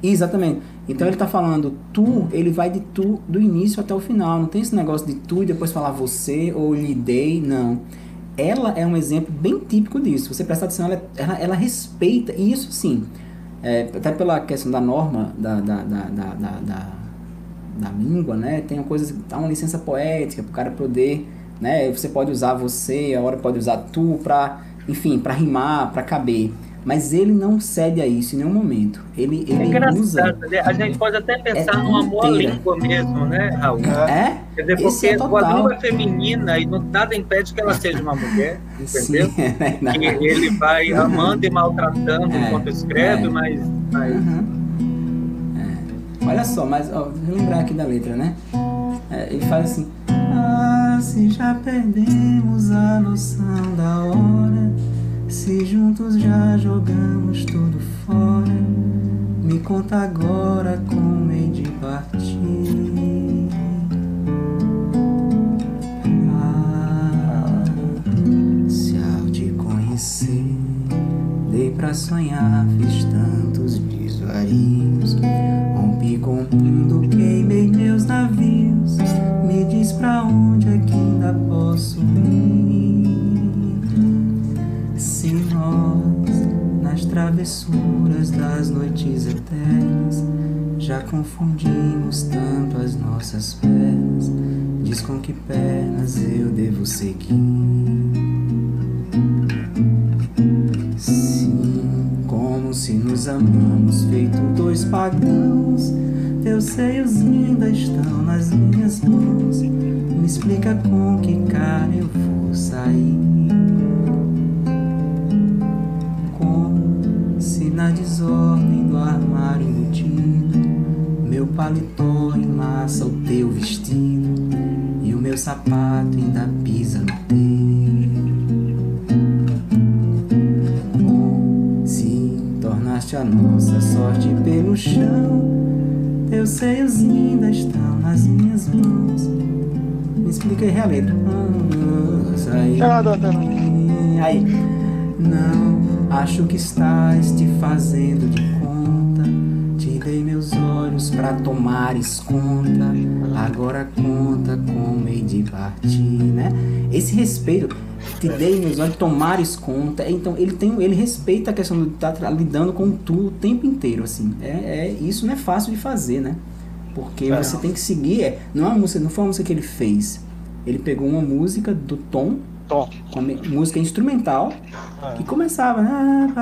Exatamente. Então ele está falando tu, ele vai de tu do início até o final. Não tem esse negócio de tu e depois falar você ou lhe dei, não ela é um exemplo bem típico disso. Você prestar atenção, ela, ela, ela respeita, e isso sim, é, até pela questão da norma da, da, da, da, da língua, né? Tem uma coisa, dá uma licença poética para o cara poder, né? Você pode usar você, a hora pode usar tu para, enfim, para rimar, para caber. Mas ele não cede a isso em nenhum momento. Ele, ele é usa. Né? A gente pode até pensar é no amor à língua mesmo, né, Raul? É? Quer dizer, porque é a língua é feminina e não, nada impede que ela seja uma mulher, entendeu? Sim, é que ele vai amando e maltratando é, enquanto escreve, é. mas. mas... Uhum. Olha só, mas ó, vou lembrar aqui da letra, né? ele faz assim. Ah, se já perdemos a noção da hora se juntos já jogamos tudo fora, me conta agora como hei de partir. Ah, se ao te conhecer, dei pra sonhar, fiz tantos desvarios. Rompi com o mundo, queimei meus navios. Me diz pra onde é que ainda posso travessuras das noites eternas, já confundimos tanto as nossas pernas, diz com que pernas eu devo seguir. Sim, como se nos amamos, feito dois pagãos. Teus seios ainda estão nas minhas mãos. Me explica com que cara eu vou sair. Paletó emassa o teu vestido e o meu sapato ainda pisa no teu. Se tornaste a nossa sorte pelo chão, teus seios ainda estão nas minhas mãos. Me explica aí a letra. Aí. aí. Não Acho que estás te fazendo de para tomares conta. Agora conta como hei de partir, né? Esse respeito, te dei meus olhos, tomares conta. Então ele tem, ele respeita a questão de estar tá lidando com tu o tempo inteiro, assim. É, é isso não é fácil de fazer, né? Porque é. você tem que seguir. É, não é uma música, não foi uma música que ele fez. Ele pegou uma música do tom Tom. Com música instrumental. É. Que começava. Né?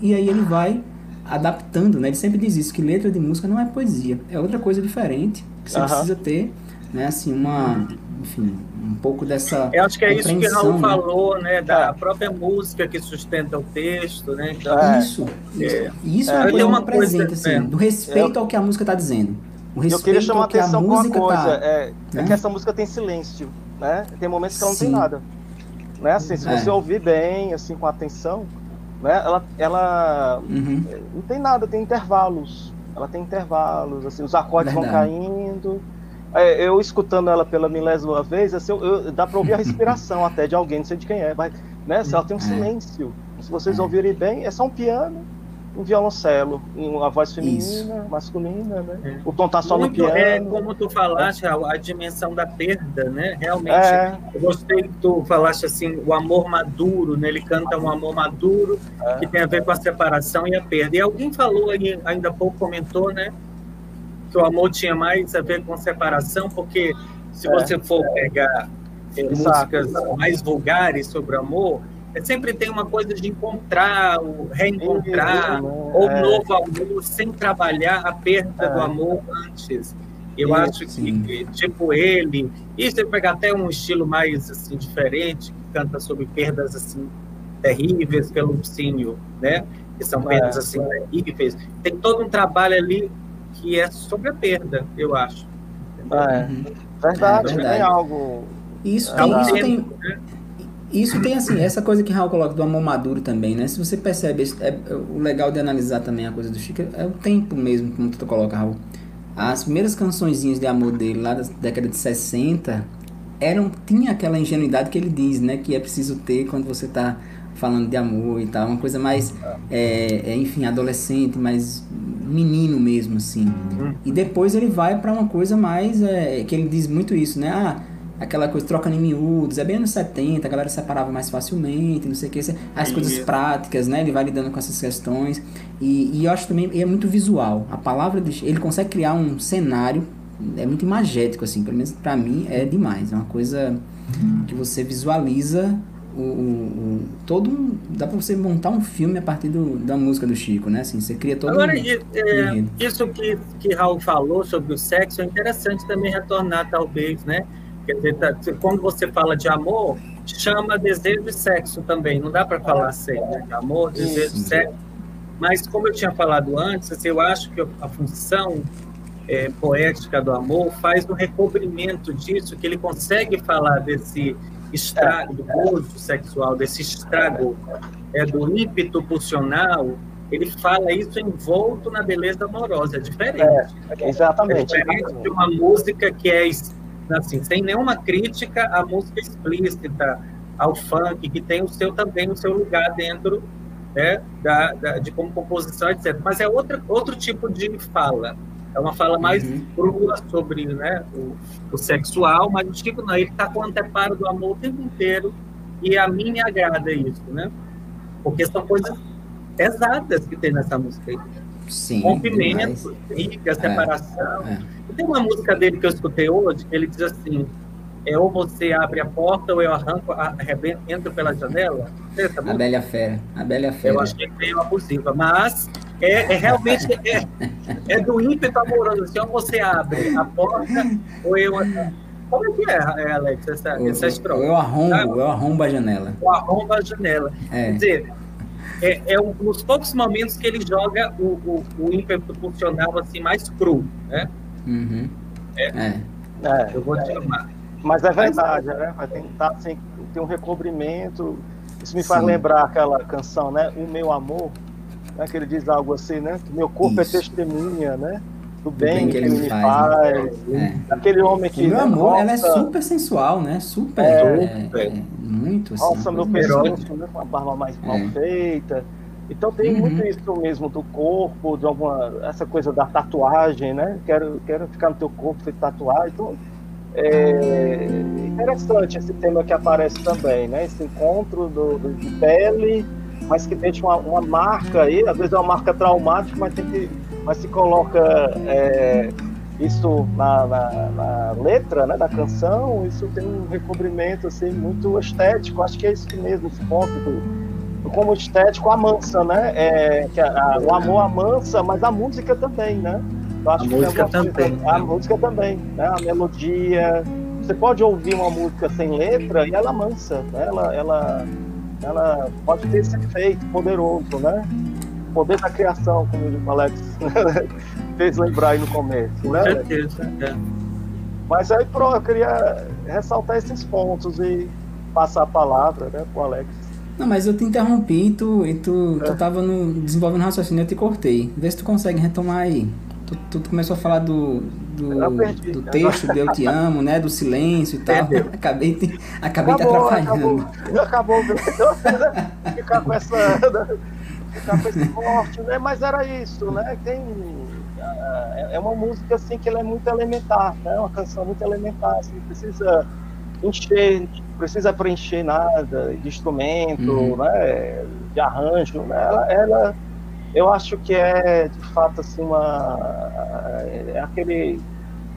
E aí ele vai adaptando, né? Ele sempre diz isso, que letra de música não é poesia, é outra coisa diferente, que você uh -huh. precisa ter, né, assim, uma, enfim, um pouco dessa Eu acho que é isso que Raul né? falou, né, da é. própria música que sustenta o texto, né? Então, é. Isso, é. isso é, é uma presente, coisa, assim, do respeito eu, ao que a música está dizendo. O eu queria chamar a atenção com uma coisa, tá, é, né? é, que essa música tem silêncio, né? Tem momentos que ela não Sim. tem nada. Né? Assim, se você ouvir bem, assim, com atenção, né? Ela, ela uhum. não tem nada, tem intervalos. Ela tem intervalos, assim, os acordes Verdade. vão caindo. É, eu escutando ela pela milésima vez, assim, eu, eu, dá para ouvir a respiração até de alguém, não sei de quem é, mas né, ela tem um é. silêncio. Se vocês ouvirem bem, é só um piano um violoncelo, uma voz feminina, Isso. masculina, né? É. O tom tá só Muito, no piano. É, como tu falaste, a, a dimensão da perda, né? Realmente, é. eu gostei que tu falaste assim, o amor maduro, né? Ele canta um amor maduro é. que tem a ver com a separação e a perda. E alguém falou aí, ainda há pouco comentou, né? Que o amor tinha mais a ver com separação, porque se é. você for pegar é, músicas mais vulgares sobre amor, sempre tem uma coisa de encontrar, reencontrar, ou é. novo amor, sem trabalhar a perda é. do amor antes. Eu Isso, acho que, sim. tipo, ele, e você pegar até um estilo mais, assim, diferente, que canta sobre perdas, assim, terríveis pelo Lupicínio, né? Que são perdas, é. assim, terríveis. Tem todo um trabalho ali que é sobre a perda, eu acho. É. Verdade, é verdade. tem algo... Isso tem, isso tem... Isso tem assim, essa coisa que Raul coloca do amor maduro também, né? Se você percebe, é, é, o legal de analisar também a coisa do Chico é o tempo mesmo, como tu coloca, Raul. As primeiras cançõezinhas de amor dele, lá da década de 60, eram, tinha aquela ingenuidade que ele diz, né? Que é preciso ter quando você está falando de amor e tal. Uma coisa mais, é, é, enfim, adolescente, mais menino mesmo, assim. Uhum. E depois ele vai para uma coisa mais, é, que ele diz muito isso, né? Ah, aquela coisa trocando em miúdos, é bem anos 70, a galera separava mais facilmente, não sei o que, as coisas práticas, né? Ele vai lidando com essas questões. E, e eu acho também, é muito visual. A palavra, de, ele consegue criar um cenário, é muito imagético, assim, pelo menos para mim é demais. É uma coisa que você visualiza o, o, o, todo dá para você montar um filme a partir do, da música do Chico, né? Assim, você cria todo Agora, um, é, um isso que que Raul falou sobre o sexo é interessante também retornar talvez, né? Tá, quando você fala de amor, chama desejo e sexo também. Não dá para falar sem, né? Amor, desejo, e sexo. Mas, como eu tinha falado antes, assim, eu acho que a função é, poética do amor faz um recobrimento disso, que ele consegue falar desse estrago, do gozo sexual, desse estrago é, do ímpeto pulsional, ele fala isso envolto na beleza amorosa, é diferente. É, exatamente. É diferente de uma música que é assim, sem nenhuma crítica à música explícita, ao funk, que tem o seu também o seu lugar dentro né, da, da, de como composição, etc. Mas é outra, outro tipo de fala. É uma fala mais uhum. crua sobre né, o, o, sexual, mas o Chico não, ele está com o anteparo do amor o tempo inteiro, e a mim me agrada isso, né? Porque são coisas pesadas que tem nessa música aí. Sim, Rompimento, briga, separação. É, é. Tem uma música dele que eu escutei hoje, ele diz assim: é ou você abre a porta ou eu arranco, arrebento, entro pela janela. A Bela Fera. A Bela Fera. Eu achei meio abusiva, mas é, é realmente é, é, do ímpeto amoroso. Assim, ou você abre a porta ou eu. Como é que é, é Alex, essa, essa estrofe? Eu arrombo, eu arrombo a janela. Eu arrombo a janela. É. Quer dizer, é, é um, nos poucos momentos que ele joga o, o, o ímpeto funcional assim, mais cru, né? Uhum. É. é. é. Eu vou te chamar. Mas é verdade, né? Vai tentar assim, ter um recobrimento. Isso me faz Sim. lembrar aquela canção, né? O meu amor, né? que ele diz algo assim, né? Que meu corpo é Isso. é testemunha, né? Do bem, que, ele me faz. faz né? é. Aquele homem que. Meu amor, ela é super sensual, né? Super. É, é, é muito assim. Nossa, meu pescoço, né? Com a barba mais mal feita. Então tem uhum. muito isso mesmo do corpo, de alguma essa coisa da tatuagem, né? Quero, quero ficar no teu corpo feito tatuagem. Então é interessante esse tema que aparece também, né? Esse encontro do, do de pele, mas que deixa uma, uma, marca aí, às vezes é uma marca traumática, mas tem que, mas se coloca é, isso na, na, na, letra, né, da canção, isso tem um recobrimento assim muito estético. Acho que é isso mesmo, esse ponto do, do como estético a mansa, né? É, que a, a, o amor amansa, mas a música também, né? Eu acho a música também. Coisa, a música também, né? A melodia. Você pode ouvir uma música sem letra e ela mansa, né? Ela, ela, ela pode ter esse efeito poderoso, né? O poder da criação, como o Alex fez lembrar aí no começo, Com né? certeza, é. Mas aí, pronto, eu queria ressaltar esses pontos e passar a palavra, né, pro Alex. Não, mas eu te interrompi e tu, e tu, é. tu tava no, desenvolvendo raciocínio, eu te cortei. Vê se tu consegue retomar aí. Tu, tu começou a falar do, do, perdi, do texto de Eu Te Amo, né? Do silêncio e tal. acabei te, acabei acabou, te atrapalhando. Acabou, acabou ficar com essa. Com esse corte, né? Mas era isso, né? Tem. É, é uma música assim que ela é muito elementar, né? Uma canção muito elementar, assim, precisa encher precisa preencher nada de instrumento, uhum. né, de arranjo, né? ela, ela, eu acho que é de fato assim uma é aquele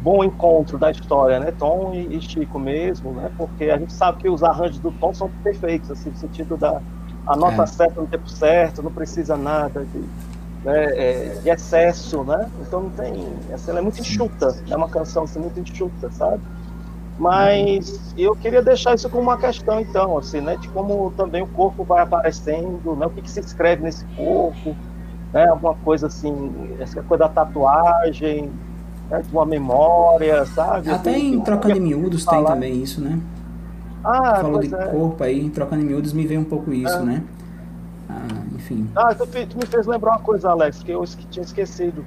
bom encontro da história, né, Tom e, e, Chico mesmo, né, porque a gente sabe que os arranjos do Tom são perfeitos, assim, no sentido da a nota é. certa no tempo certo, não precisa nada de, né, é, de excesso, né, então não tem, assim, ela é muito enxuta, é uma canção assim, muito enxuta, sabe? Mas eu queria deixar isso como uma questão, então, assim, né? De como também o corpo vai aparecendo, né? O que, que se escreve nesse corpo, né? Alguma coisa assim, essa coisa da tatuagem, né? de uma memória, sabe? Até em Troca de Miúdos tem também isso, né? Ah, Falou de é. corpo aí, em Troca de Miúdos me veio um pouco isso, é. né? Ah, enfim. Ah, tu, tu, me fez lembrar uma coisa, Alex, que eu tinha esquecido,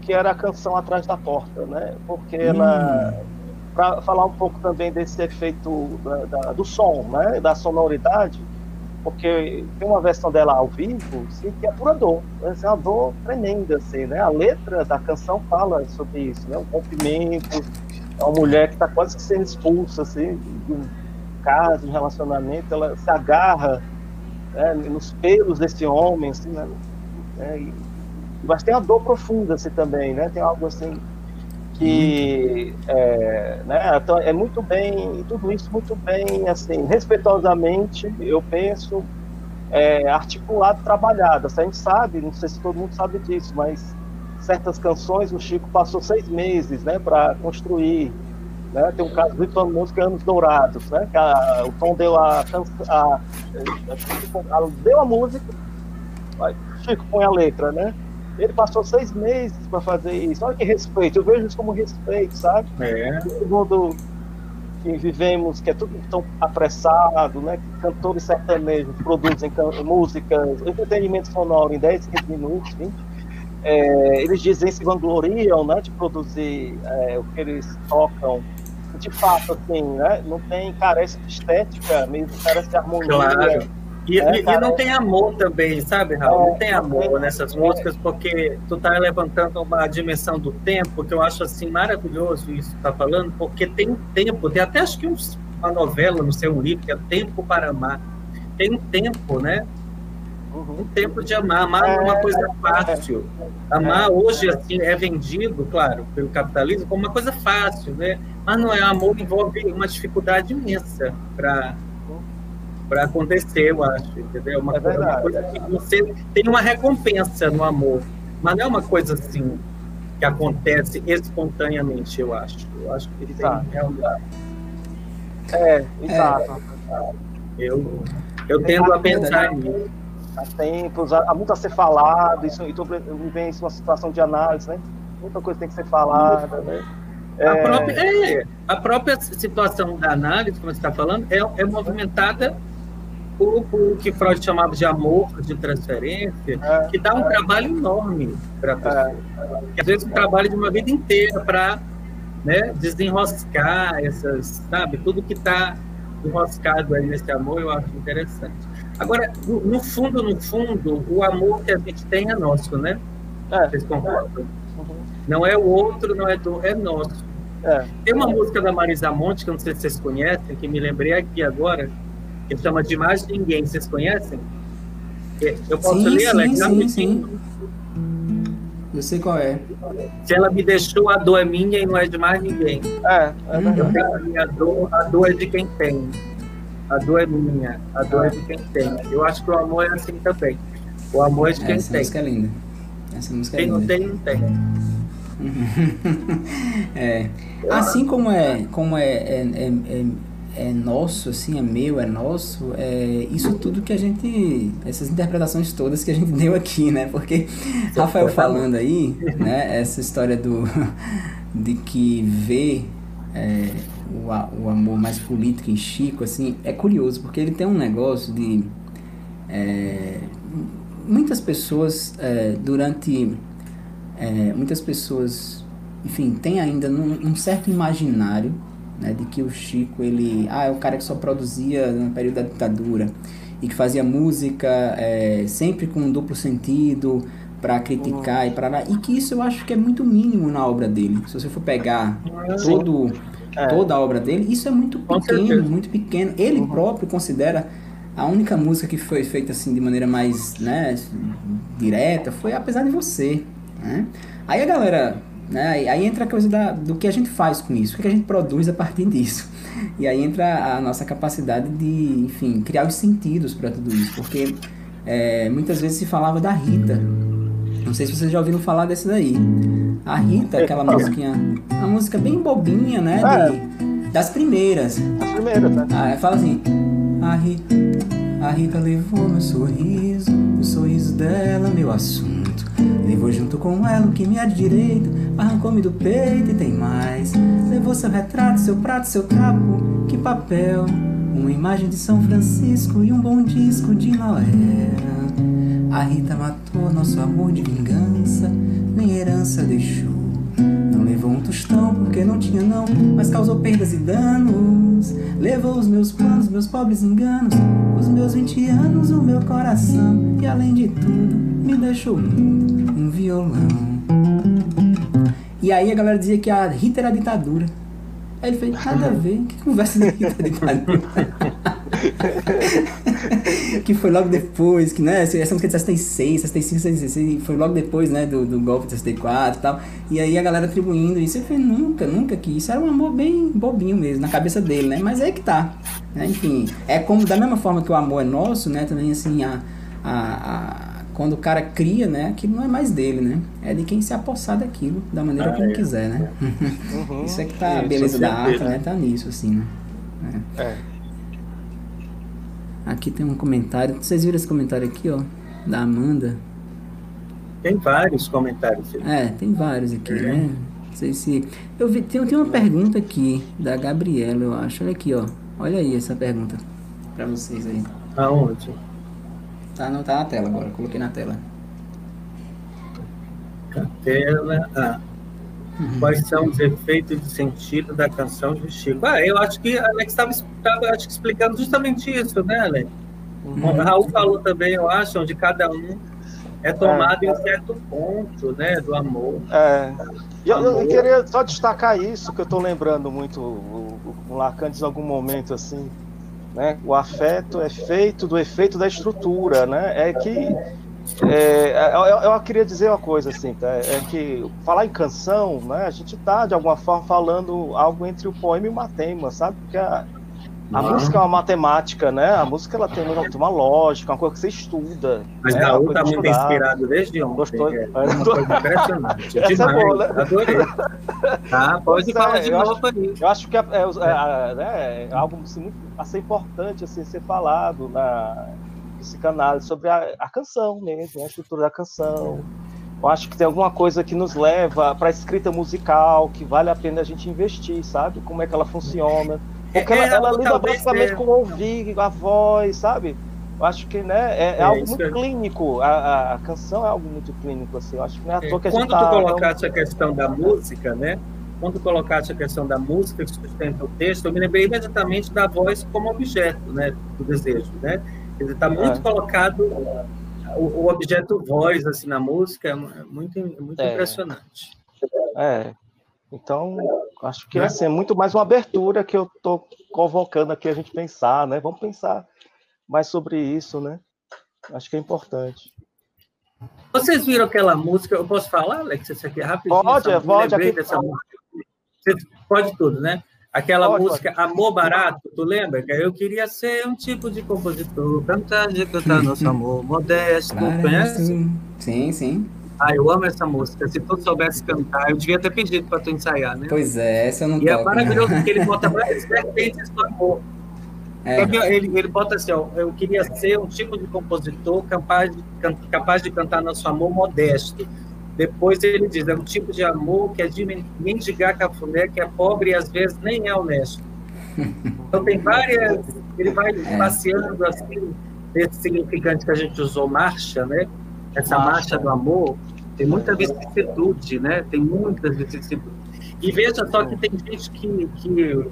que era a canção Atrás da Porta, né? Porque hum. ela para falar um pouco também desse efeito da, da, do som, né, da sonoridade, porque tem uma versão dela ao vivo, sim, que é pura dor, é uma dor tremenda, assim, né, a letra da canção fala sobre isso, né, um rompimento, uma mulher que está quase que sendo expulsa, assim, de caso, um relacionamento, ela se agarra né, nos pelos desse homem, assim, né, né e, mas tem uma dor profunda, assim, também, né, tem algo assim que é, né, então é muito bem, tudo isso muito bem, assim, respeitosamente, eu penso, é, articulado, trabalhado. Assim, a gente sabe, não sei se todo mundo sabe disso, mas certas canções o Chico passou seis meses, né, para construir. Né? Tem um caso muito famoso que é Anos Dourados, né? Que a, o Tom deu a, a, a, deu a música, Chico põe a letra, né? Ele passou seis meses para fazer isso. Olha que respeito, eu vejo isso como respeito, sabe? É. Todo mundo que vivemos, que é tudo tão apressado, né? Cantores sertanejos produzem músicas, entretenimento sonoro em 10, 15 minutos, 20. É, eles dizem, se vangloriam, né? De produzir é, o que eles tocam. De fato, assim, né? Não tem, carece de estética mesmo, carece de harmonia. Claro e, é, e, e, não tem amor também, sabe, Raul? Não tem amor nessas músicas, porque tu tá levantando uma dimensão do tempo, que eu acho assim maravilhoso isso que tá falando, porque tem um tempo, tem até acho que uma novela no seu livro, que é Tempo para Amar. Tem um tempo, né? Uhum. Um tempo de amar. Amar é uma coisa fácil. Amar hoje assim é vendido, claro, pelo capitalismo como uma coisa fácil, né? Mas não é. Amor envolve uma dificuldade imensa para para acontecer, eu acho, entendeu? Uma, é uma, coisa que você tem uma recompensa no amor, mas não é uma coisa assim que acontece espontaneamente, eu acho. Eu acho que exato. tem realmente. É, exato. É, eu, eu tendo a pensar nisso. Há tempos, há muito a ser falado, isso, estou vivendo uma situação de análise, né? Muita coisa tem que ser falada, né? É... A, própria, é, a própria situação da análise, como você está falando, é, é movimentada o, o que Freud chamava de amor de transferência, é, que dá um é. trabalho enorme para a pessoa. É, às vezes um trabalho de uma vida inteira para né, desenroscar essas, sabe, tudo que está enroscado aí nesse amor, eu acho interessante. Agora, no fundo, no fundo, o amor que a gente tem é nosso, né? É. Vocês concordam? Uhum. Não é o outro, não é do, é nosso. É. Tem uma música da Marisa Monte, que eu não sei se vocês conhecem, que me lembrei aqui agora, que chama de Mais Ninguém. Vocês conhecem? Eu posso sim, ler, Alex? Sim, sim, sim. Eu sei qual é. Se ela me deixou, a dor é minha e não é de mais ninguém. É, é Eu tenho a minha dor, a dor é de quem tem. A dor é minha, a dor é de quem tem. Eu acho que o amor é assim também. O amor é de quem Essa tem. música é linda. Essa música Quem é não linda. tem, não tem. é. Assim como é, como é, é, é, é, é nosso, assim, é meu, é nosso, é isso tudo que a gente, essas interpretações todas que a gente deu aqui, né? Porque Rafael falando aí, né, essa história do de que vê é, o, o amor mais político em Chico, assim, é curioso, porque ele tem um negócio de é, muitas pessoas é, durante é, muitas pessoas enfim tem ainda num, um certo imaginário né, de que o Chico ele ah é o cara que só produzia no período da ditadura e que fazia música é, sempre com um duplo sentido para criticar e para lá e que isso eu acho que é muito mínimo na obra dele. Se você for pegar todo É. toda a obra dele isso é muito pequeno muito pequeno ele próprio considera a única música que foi feita assim de maneira mais né, direta foi Apesar de Você. Né? Aí a galera. Né, aí- aí entra a coisa da, do que a gente faz com isso, o que a gente produz a partir disso. E aí entra a nossa capacidade de, enfim, criar os sentidos para tudo isso. Porque é, muitas vezes se falava da Rita. Não sei se vocês já ouviram falar desse daí. A Rita, aquela musiquinha. Uma música bem bobinha, né? de- das primeiras. As primeiras, né? Ah, fala assim. A Rita, a Rita levou meu sorriso, o sorriso dela, meu assunto. Levou junto com ela o que me é de direito, arrancou-me do peito e tem mais. Levou seu retrato, seu prato, seu trapo, que papel. Uma imagem de São Francisco e um bom disco de Noé. A Rita matou nosso amor de vingança, nem herança deixou. Não levou um tostão porque não tinha não, mas causou perdas e danos. Levou os meus planos, meus pobres enganos, os meus 20 anos, o meu coração. E além de tudo, me deixou mudo, um violão. E aí a galera dizia que a Rita era ditadura. Aí ele fez, nada a ver, que conversa de Rita ditadura. que foi logo depois, que né, essa música é de 66, 65, 66, foi logo depois, né, do, do golpe de 64 e tal. E aí a galera atribuindo isso, eu falei, nunca, nunca que isso era um amor bem bobinho mesmo, na cabeça dele, né? Mas é que tá. né, Enfim, é como, da mesma forma que o amor é nosso, né, também assim, a, a, a- quando o cara cria, né, aquilo não é mais dele, né? É de quem se apossar daquilo, da maneira Ah, que ele é. quiser, né? Uhum. Isso é que tá, a beleza da arte, né? Tá nisso, assim, né? É. Aqui tem um comentário. Vocês viram esse comentário aqui, ó? Da Amanda. Tem vários comentários. aí. É, tem vários aqui, né? Não sei se. Eu vi, tem, tem uma pergunta aqui da Gabriela, eu acho. Olha aqui, ó. Olha aí essa pergunta pra vocês aí. Aonde? Tá, não tá na tela agora, coloquei na tela. Tela. Ah. Quais são os efeitos de sentido da canção de Chico? Ah, eu acho que a Alex estava explicando justamente isso, né, Alex? O Raul falou também, eu acho, onde cada um é tomado em um certo ponto, né, do amor. É. E eu, eu queria só destacar isso, que eu estou lembrando muito, o, o, o Lacan diz em algum momento assim, né? O afeto é feito do efeito da estrutura, né? É que é, eu, eu queria dizer uma coisa assim, tá? é que falar em canção, né? A gente está de alguma forma falando algo entre o poema e o matema, sabe? Porque a, a Uhum. música é uma matemática, né? A música ela tem uma, lógica, uma coisa que você estuda. Mas né? Coisa está muito inspirado desde ontem. Gostou? É uma coisa impressionante. Essa é boa, né? Adorei. Tá, pode Pois é, falar de eu acho- novo aí. Eu acho que é, é, é, né, é algo assim, muito a ser importante assim, ser falado na psicanálise sobre a, a canção mesmo, a estrutura da canção. Eu acho que tem alguma coisa que nos leva para a escrita musical, que vale a pena a gente investir, sabe? Como é que ela funciona. Porque É, ela, ela lida basicamente é- com ouvir, a voz, sabe? Eu acho que né, é, é É, algo muito clínico. A, a- a canção é algo muito clínico, assim. Eu acho que não é à toa que a gente Quando tu tá- colocaste a questão da música, né? Quando tu colocaste a questão da música que sustenta o texto, eu me lembrei imediatamente da voz como objeto, né? Do desejo, né? Quer dizer, está muito É. colocado o, o objeto voz assim na música, é é muito, é muito É. impressionante. É. Então, acho que Né? assim, é muito mais uma abertura que eu estou convocando aqui a gente pensar, né? Vamos pensar mais sobre isso, né? Acho que é importante. Vocês viram aquela música? Eu posso falar, Alex? Isso aqui é rapidinho. Pode, me pode, aqui- dessa música. Você pode tudo, né? Aquela pode, música. Amor Barato, tu lembra? Eu queria ser um tipo de compositor, cantar de cantar nosso amor, modesto, claro, conhece? Sim, sim. Ah, eu amo essa música. Se tu soubesse cantar, eu devia ter pedido para tu ensaiar, né? Pois é, essa eu não E é toco, é maravilhoso né? porque ele bota várias vertentes do amor. É. Ele, ele bota assim, ó, eu queria ser um tipo de compositor capaz de, capaz de cantar nosso amor modesto depois ele diz, é um tipo de amor que é de mendigar cafuné, que é pobre e às vezes nem é honesto. Então tem várias, ele vai é. passeando assim, esse significante que a gente usou, marcha, né? Essa marcha, do amor, tem muita vicissitude, né? Tem muitas vicissitudes. E veja só que tem gente que, que,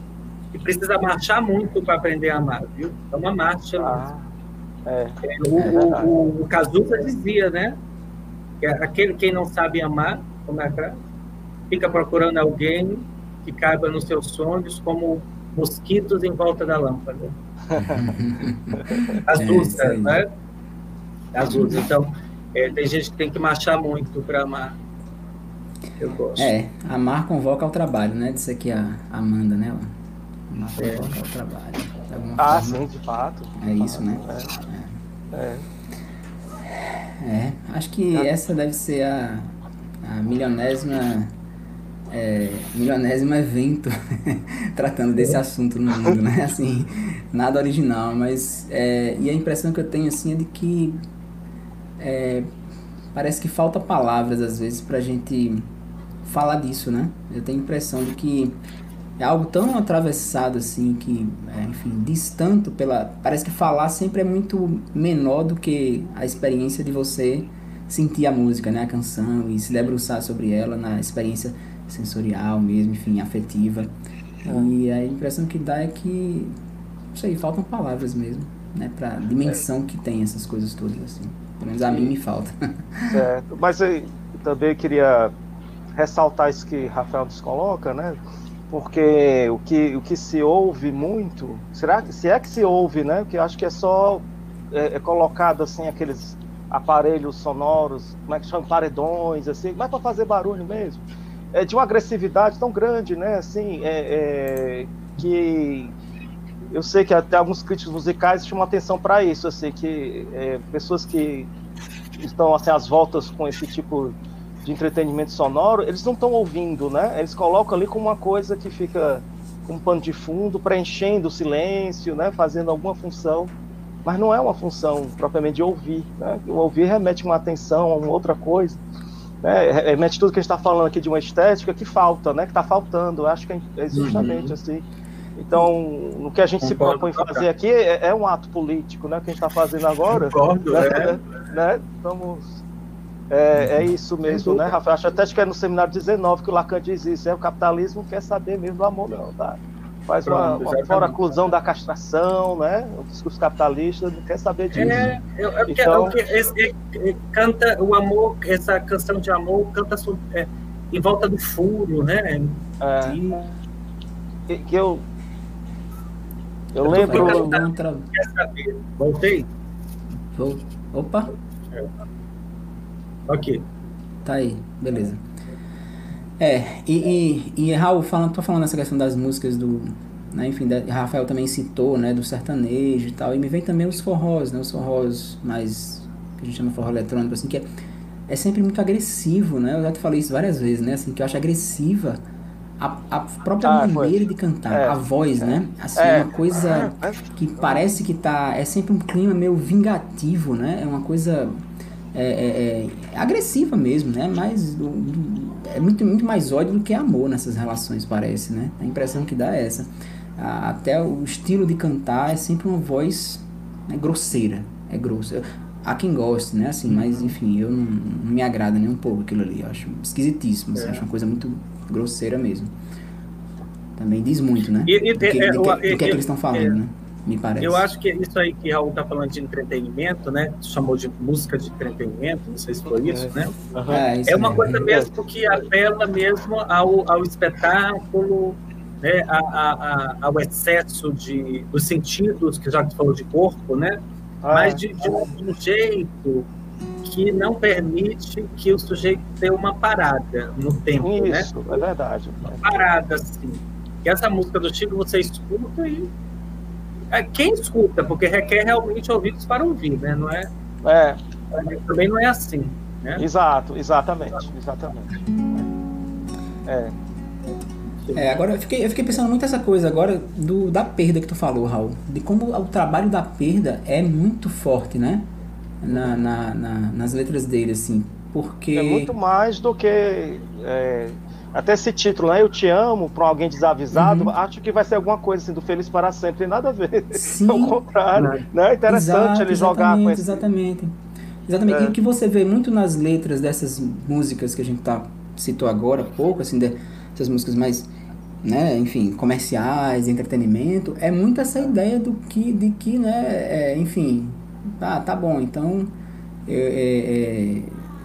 que precisa marchar muito para aprender a amar, viu? É uma marcha. Ah, é. O, o, o, o Cazuza dizia, né? Aquele quem não sabe amar, como é que é? Fica procurando alguém que caiba nos seus sonhos como mosquitos em volta da lâmpada. As luzes, é, né? As luzes. Então, é, tem gente que tem que marchar muito para amar. Eu gosto. É, amar convoca ao trabalho, né? Disse aqui a Amanda, né? Amar é. convoca ao trabalho. Ah, forma. sim, de fato. É isso, né? É. é. É, acho que ah. essa deve ser a, a milionésima é, milionésimo evento tratando desse assunto no mundo, né? Assim, nada original, mas é, e a impressão que eu tenho assim é de que é, parece que falta palavras às vezes para a gente falar disso, né? Eu tenho a impressão de que é algo tão atravessado assim que, é, enfim, diz tanto pela. Parece que falar sempre é muito menor do que a experiência de você sentir a música, né, a canção e se debruçar sobre ela na experiência sensorial mesmo, enfim, afetiva. É. E a impressão que dá é que, não sei, faltam palavras mesmo, né, para dimensão que tem essas coisas todas assim. Pelo menos a mim me falta. Certo. Mas eu também queria ressaltar isso que Rafael nos coloca, né? Porque o que, o que se ouve muito, será que se é que se ouve, né? Porque acho que é só é, é colocado assim aqueles aparelhos sonoros, como é que chama, paredões, assim, mas para fazer barulho mesmo. É de uma agressividade tão grande, né? Assim, é, é, que eu sei que até alguns críticos musicais chamam atenção para isso, assim, que é, pessoas que estão assim às voltas com esse tipo de entretenimento sonoro, eles não estão ouvindo, né? Eles colocam ali como uma coisa que fica com um pano de fundo, preenchendo o silêncio, né? Fazendo alguma função, mas não é uma função propriamente de ouvir, né? O ouvir remete uma atenção a uma outra coisa, né? Remete tudo que a gente está falando aqui de uma estética que falta, né? Que está faltando. Eu acho que é justamente uhum. assim. Então, o que a gente Concordo, se propõe fazer aqui é, é, um ato político, né? Que a gente está fazendo agora. Concordo, né? É. né? Estamos é, é isso mesmo, né, Rafael? Acho até que é no seminário 19 que o Lacan diz isso. É, o capitalismo quer saber mesmo do amor, não, tá? Faz uma, uma fora aclusão da castração, né? O discurso capitalista não quer saber disso. É, é, é então... é, esse, é, canta o amor, essa canção de amor canta é, em volta do furo, né? É, que, que eu eu, eu lembro. Quer saber? Voltei? Opa! Ok. Tá aí, beleza. É, e, e, e Raul, falando, tô falando essa questão das músicas do. Né, enfim, da, Rafael também citou, né, do sertanejo e tal, e me vem também os forrós, né, os forrós mais, que a gente chama forró eletrônico, assim, que é, é sempre muito agressivo, né, eu já te falei isso várias vezes, né, assim, que eu acho agressiva a, a própria ah, maneira de cantar, é, a voz, é, né, assim, é, uma coisa é, é. que parece que tá, é sempre um clima meio vingativo, né, é uma coisa é, é, é, agressiva mesmo, né? Mas é muito, muito mais ódio do que amor nessas relações, parece, né? A impressão que dá é essa. Até o estilo de cantar é sempre uma voz né, grosseira, é grosso. Há quem goste, né? Assim, mas enfim, eu não, não me agrada nem um pouco aquilo ali. Eu acho esquisitíssimo, assim, é. acho uma coisa muito grosseira mesmo. Também diz muito, né? E, e, do que, é, do que, do que, é que eles estão falando, é. né? Me parece. Eu acho que isso aí que Raul está falando de entretenimento, né? Chamou de música de entretenimento, não sei se foi isso, né? Uhum. É, é, uma coisa mesmo que apela mesmo ao, ao espetáculo, né? A, a, a, ao excesso de, dos sentidos, que já que falou de corpo, né? Ah, Mas de, de, um, de um jeito que não permite que o sujeito tenha uma parada no tempo, Isso, né? é verdade. Uma parada, assim que essa música do Chico você escuta e é, quem escuta, porque requer realmente ouvidos para ouvir, né? Não é? É. Também não é assim, né? Exato, exatamente, exatamente. É. É, agora eu fiquei, eu fiquei pensando muito essa coisa agora do, da perda que tu falou, Raul. De como o trabalho da perda é muito forte, né? Na, na, na nas letras dele, assim. Porque. É muito mais do que. É, até esse título, né? Eu te amo, para alguém desavisado, uhum. acho que vai ser alguma coisa assim do Feliz para Sempre, tem nada a ver. Sim. Ao contrário. Né? É interessante Exato, ele jogar com esse. Exatamente. Exatamente. É. E o que você vê muito nas letras dessas músicas que a gente tá, citou agora pouco, assim, dessas músicas mais né, enfim, comerciais, entretenimento, é muito essa ideia do que, de que, né, é, enfim, tá, tá bom, então, é, é,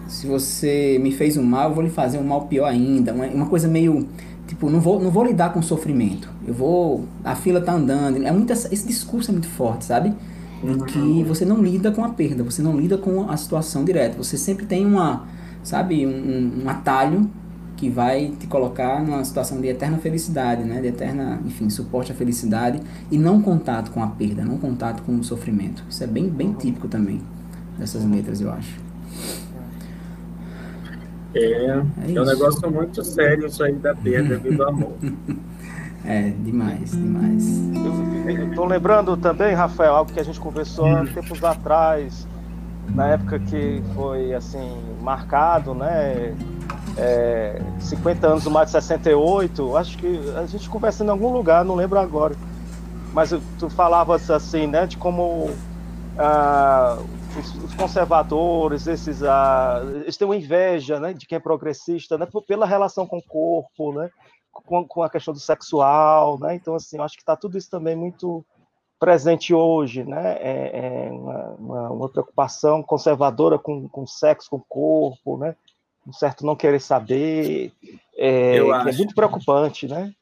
se você me fez um mal, eu vou lhe fazer um mal pior ainda, uma, uma coisa meio, tipo, não vou, não vou lidar com sofrimento, eu vou, a fila tá andando, é muito essa, esse discurso é muito forte, sabe? Uhum. Que você não lida com a perda, você não lida com a situação direta, você sempre tem uma, sabe, um, um atalho que vai te colocar numa situação de eterna felicidade, né? De eterna, enfim, suporte à felicidade e não contato com a perda, não contato com o sofrimento. Isso é bem, bem típico também dessas letras, eu acho. É, é, é um negócio muito sério isso aí da perda e do amor. É, demais, demais. Estou lembrando também, Rafael, algo que a gente conversou há tempos atrás, na época que foi assim marcado, né? é, 50 anos do de 68, acho que a gente conversa em algum lugar, não lembro agora. Mas tu falavas assim, né, de como ah, os, os, conservadores, esses, ah, eles têm uma inveja, né, de quem é progressista, né, pela relação com o corpo, né, com, com a questão do sexual, né, então assim, eu acho que está tudo isso também muito presente hoje, né, é, é uma, uma, preocupação conservadora com, com sexo, com o corpo, né, um certo não querer saber, é, é muito preocupante, né?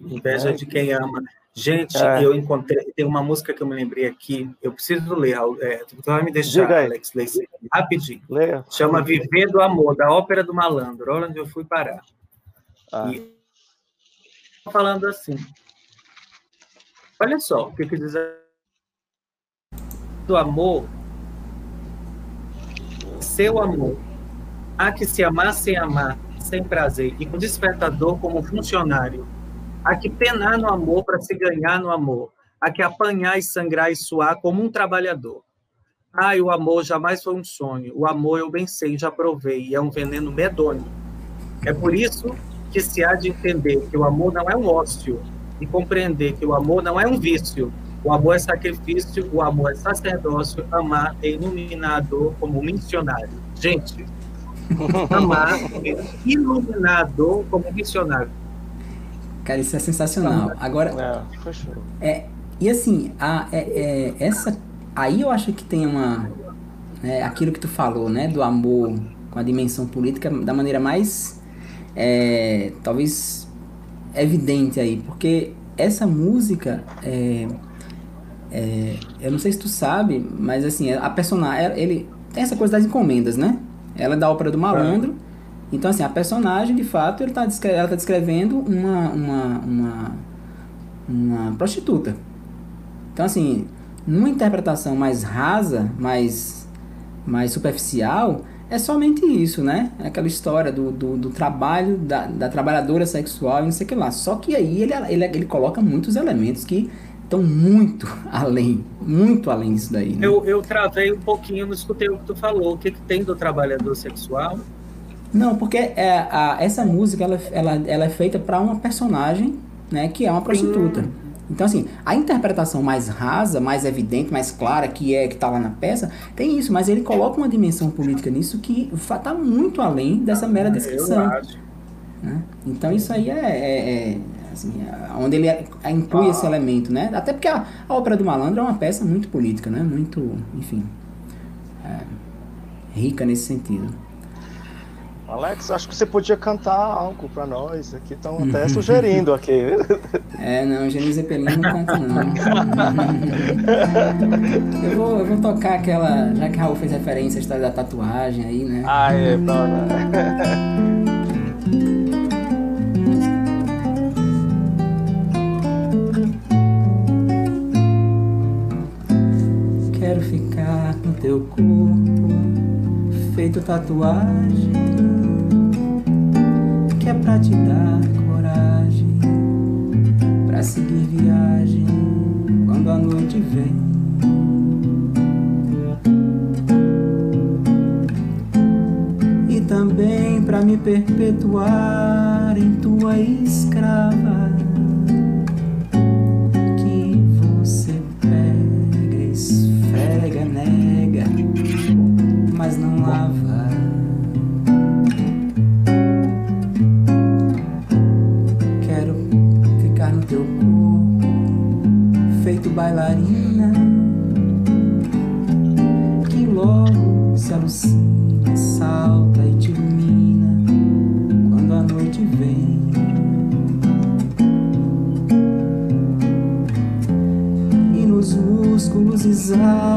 Inveja de quem ama. Gente, é. eu encontrei, tem uma música que eu me lembrei aqui, eu preciso ler, é, tu vai me deixar, Alex, ler rapidinho. Leia. Chama Viver do Amor, da Ópera do Malandro, olha onde eu fui parar. Ah. E falando assim, olha só o que, que diz do amor, seu amor, Há que se amar sem amar, sem prazer, e com despertador como funcionário. Há que penar no amor para se ganhar no amor. Há que apanhar e sangrar e suar como um trabalhador. Ai, o amor jamais foi um sonho. O amor eu bem sei, já provei, e é um veneno medonho. É por isso que se há de entender que o amor não é um ócio, e compreender que o amor não é um vício. O amor é sacrifício, o amor é sacerdócio, amar é iluminador como um Gente, amar iluminador como missionário. Cara, isso é sensacional. Agora, é, é e assim, a, é, é, essa, aí eu acho que tem uma, é, aquilo que tu falou, né, do amor com a dimensão política da maneira mais, é, talvez, evidente aí, porque essa música, é, é, eu não sei se tu sabe, mas assim, a personagem, ele tem essa coisa das encomendas, né? Ela é da ópera do malandro. Então, assim, a personagem, de fato, tá ela está descrevendo uma, uma, uma, uma prostituta. Então, assim, numa interpretação mais rasa, mais, mais superficial, é somente isso, né? É aquela história do, do, do, trabalho da, da trabalhadora sexual e não sei o que lá. Só que aí ele, ele, ele coloca muitos elementos que estão muito além, muito além disso daí. Né? Eu, eu travei um pouquinho, não escutei o que tu falou. O que, que tem do trabalhador sexual? Não, porque é, a, essa música ela, ela, ela é feita para uma personagem né, que é uma prostituta. Hum. Então, assim, a interpretação mais rasa, mais evidente, mais clara, que é que está lá na peça, tem isso, mas ele coloca uma dimensão política nisso que está muito além dessa mera descrição. Né? Então, isso aí é, é, é assim, onde ele inclui ah. esse elemento, né? Até porque a, a ópera do malandro é uma peça muito política, né? Muito, enfim, é, rica nesse sentido. Alex, acho que você podia cantar algo para nós aqui, tá estão até sugerindo aqui. É, não, Gênio Zeppelin não canta não. eu, vou, eu vou tocar aquela, já que Raul fez referência à história da tatuagem aí, né? Ah, é, pronto. Quero ficar no teu corpo feito tatuagem, que é pra te dar coragem, pra seguir viagem quando a noite vem. E também pra me perpetuar em tua escrava. Bailarina que logo se alucina, salta e te ilumina quando a noite vem. E nos músculos exaustos